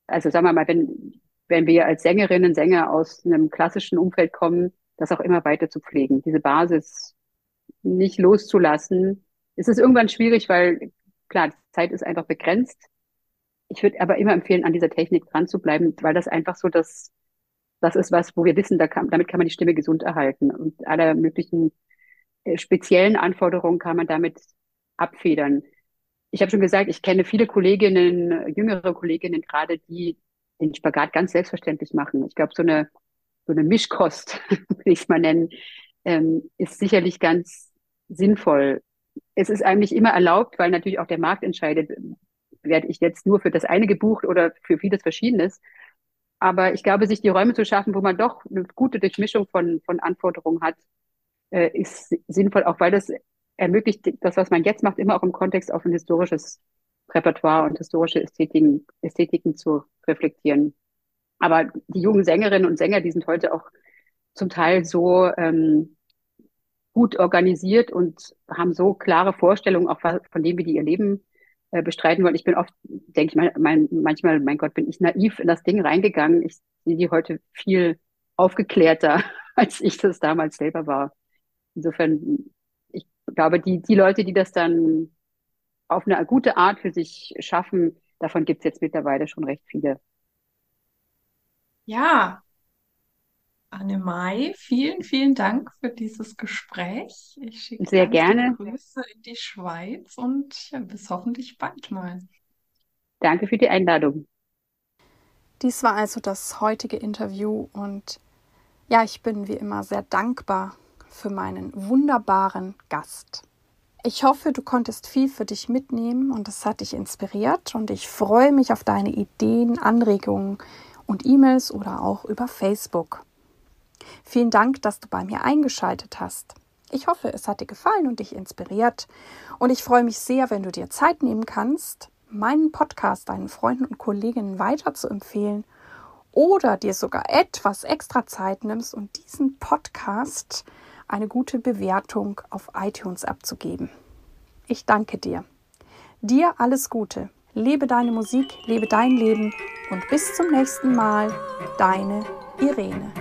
also sagen wir mal, wenn, wenn wir als Sängerinnen, Sänger aus einem klassischen Umfeld kommen, das auch immer weiter zu pflegen, diese Basis nicht loszulassen. Es ist irgendwann schwierig, weil klar, Zeit ist einfach begrenzt. Ich würde aber immer empfehlen, an dieser Technik dran zu bleiben, weil das einfach so das, das ist was, wo wir wissen, da kann, damit kann man die Stimme gesund erhalten und alle möglichen äh, speziellen Anforderungen kann man damit abfedern. Ich habe schon gesagt, ich kenne viele Kolleginnen, jüngere Kolleginnen gerade, die den Spagat ganz selbstverständlich machen. Ich glaube, so eine, so eine Mischkost, will ich es mal nennen, ähm, ist sicherlich ganz sinnvoll es ist eigentlich immer erlaubt, weil natürlich auch der Markt entscheidet, werde ich jetzt nur für das eine gebucht oder für vieles Verschiedenes. Aber ich glaube, sich die Räume zu schaffen, wo man doch eine gute Durchmischung von, von Anforderungen hat, äh, ist sinnvoll, auch weil das ermöglicht, das, was man jetzt macht, immer auch im Kontext auf ein historisches Repertoire und historische Ästhetiken, Ästhetiken zu reflektieren. Aber die jungen Sängerinnen und Sänger, die sind heute auch zum Teil so ähm, gut organisiert und haben so klare Vorstellungen, auch von dem, wie die ihr Leben äh, bestreiten wollen. Ich bin oft, denke ich mal, mein, manchmal, mein Gott, bin ich naiv in das Ding reingegangen. Ich sehe die heute viel aufgeklärter, als ich das damals selber war. Insofern, ich glaube, die, die Leute, die das dann auf eine gute Art für sich schaffen, davon gibt es jetzt mittlerweile schon recht viele. Ja, Anne Mai, vielen, vielen Dank für dieses Gespräch. Ich schicke sehr gerne Grüße in die Schweiz und ja, bis hoffentlich bald mal. Danke für die Einladung. Dies war also das heutige Interview und ja, ich bin wie immer sehr dankbar für meinen wunderbaren Gast. Ich hoffe, du konntest viel für dich mitnehmen und es hat dich inspiriert und ich freue mich auf deine Ideen, Anregungen und E-Mails oder auch über Facebook. Vielen Dank, dass du bei mir eingeschaltet hast. Ich hoffe, es hat dir gefallen und dich inspiriert. Und ich freue mich sehr, wenn du dir Zeit nehmen kannst, meinen Podcast deinen Freunden und Kolleginnen weiter zu empfehlen oder dir sogar etwas extra Zeit nimmst und diesen Podcast eine gute Bewertung auf iTunes abzugeben. Ich danke dir. Dir alles Gute. Lebe deine Musik, lebe dein Leben und bis zum nächsten Mal, deine Irene.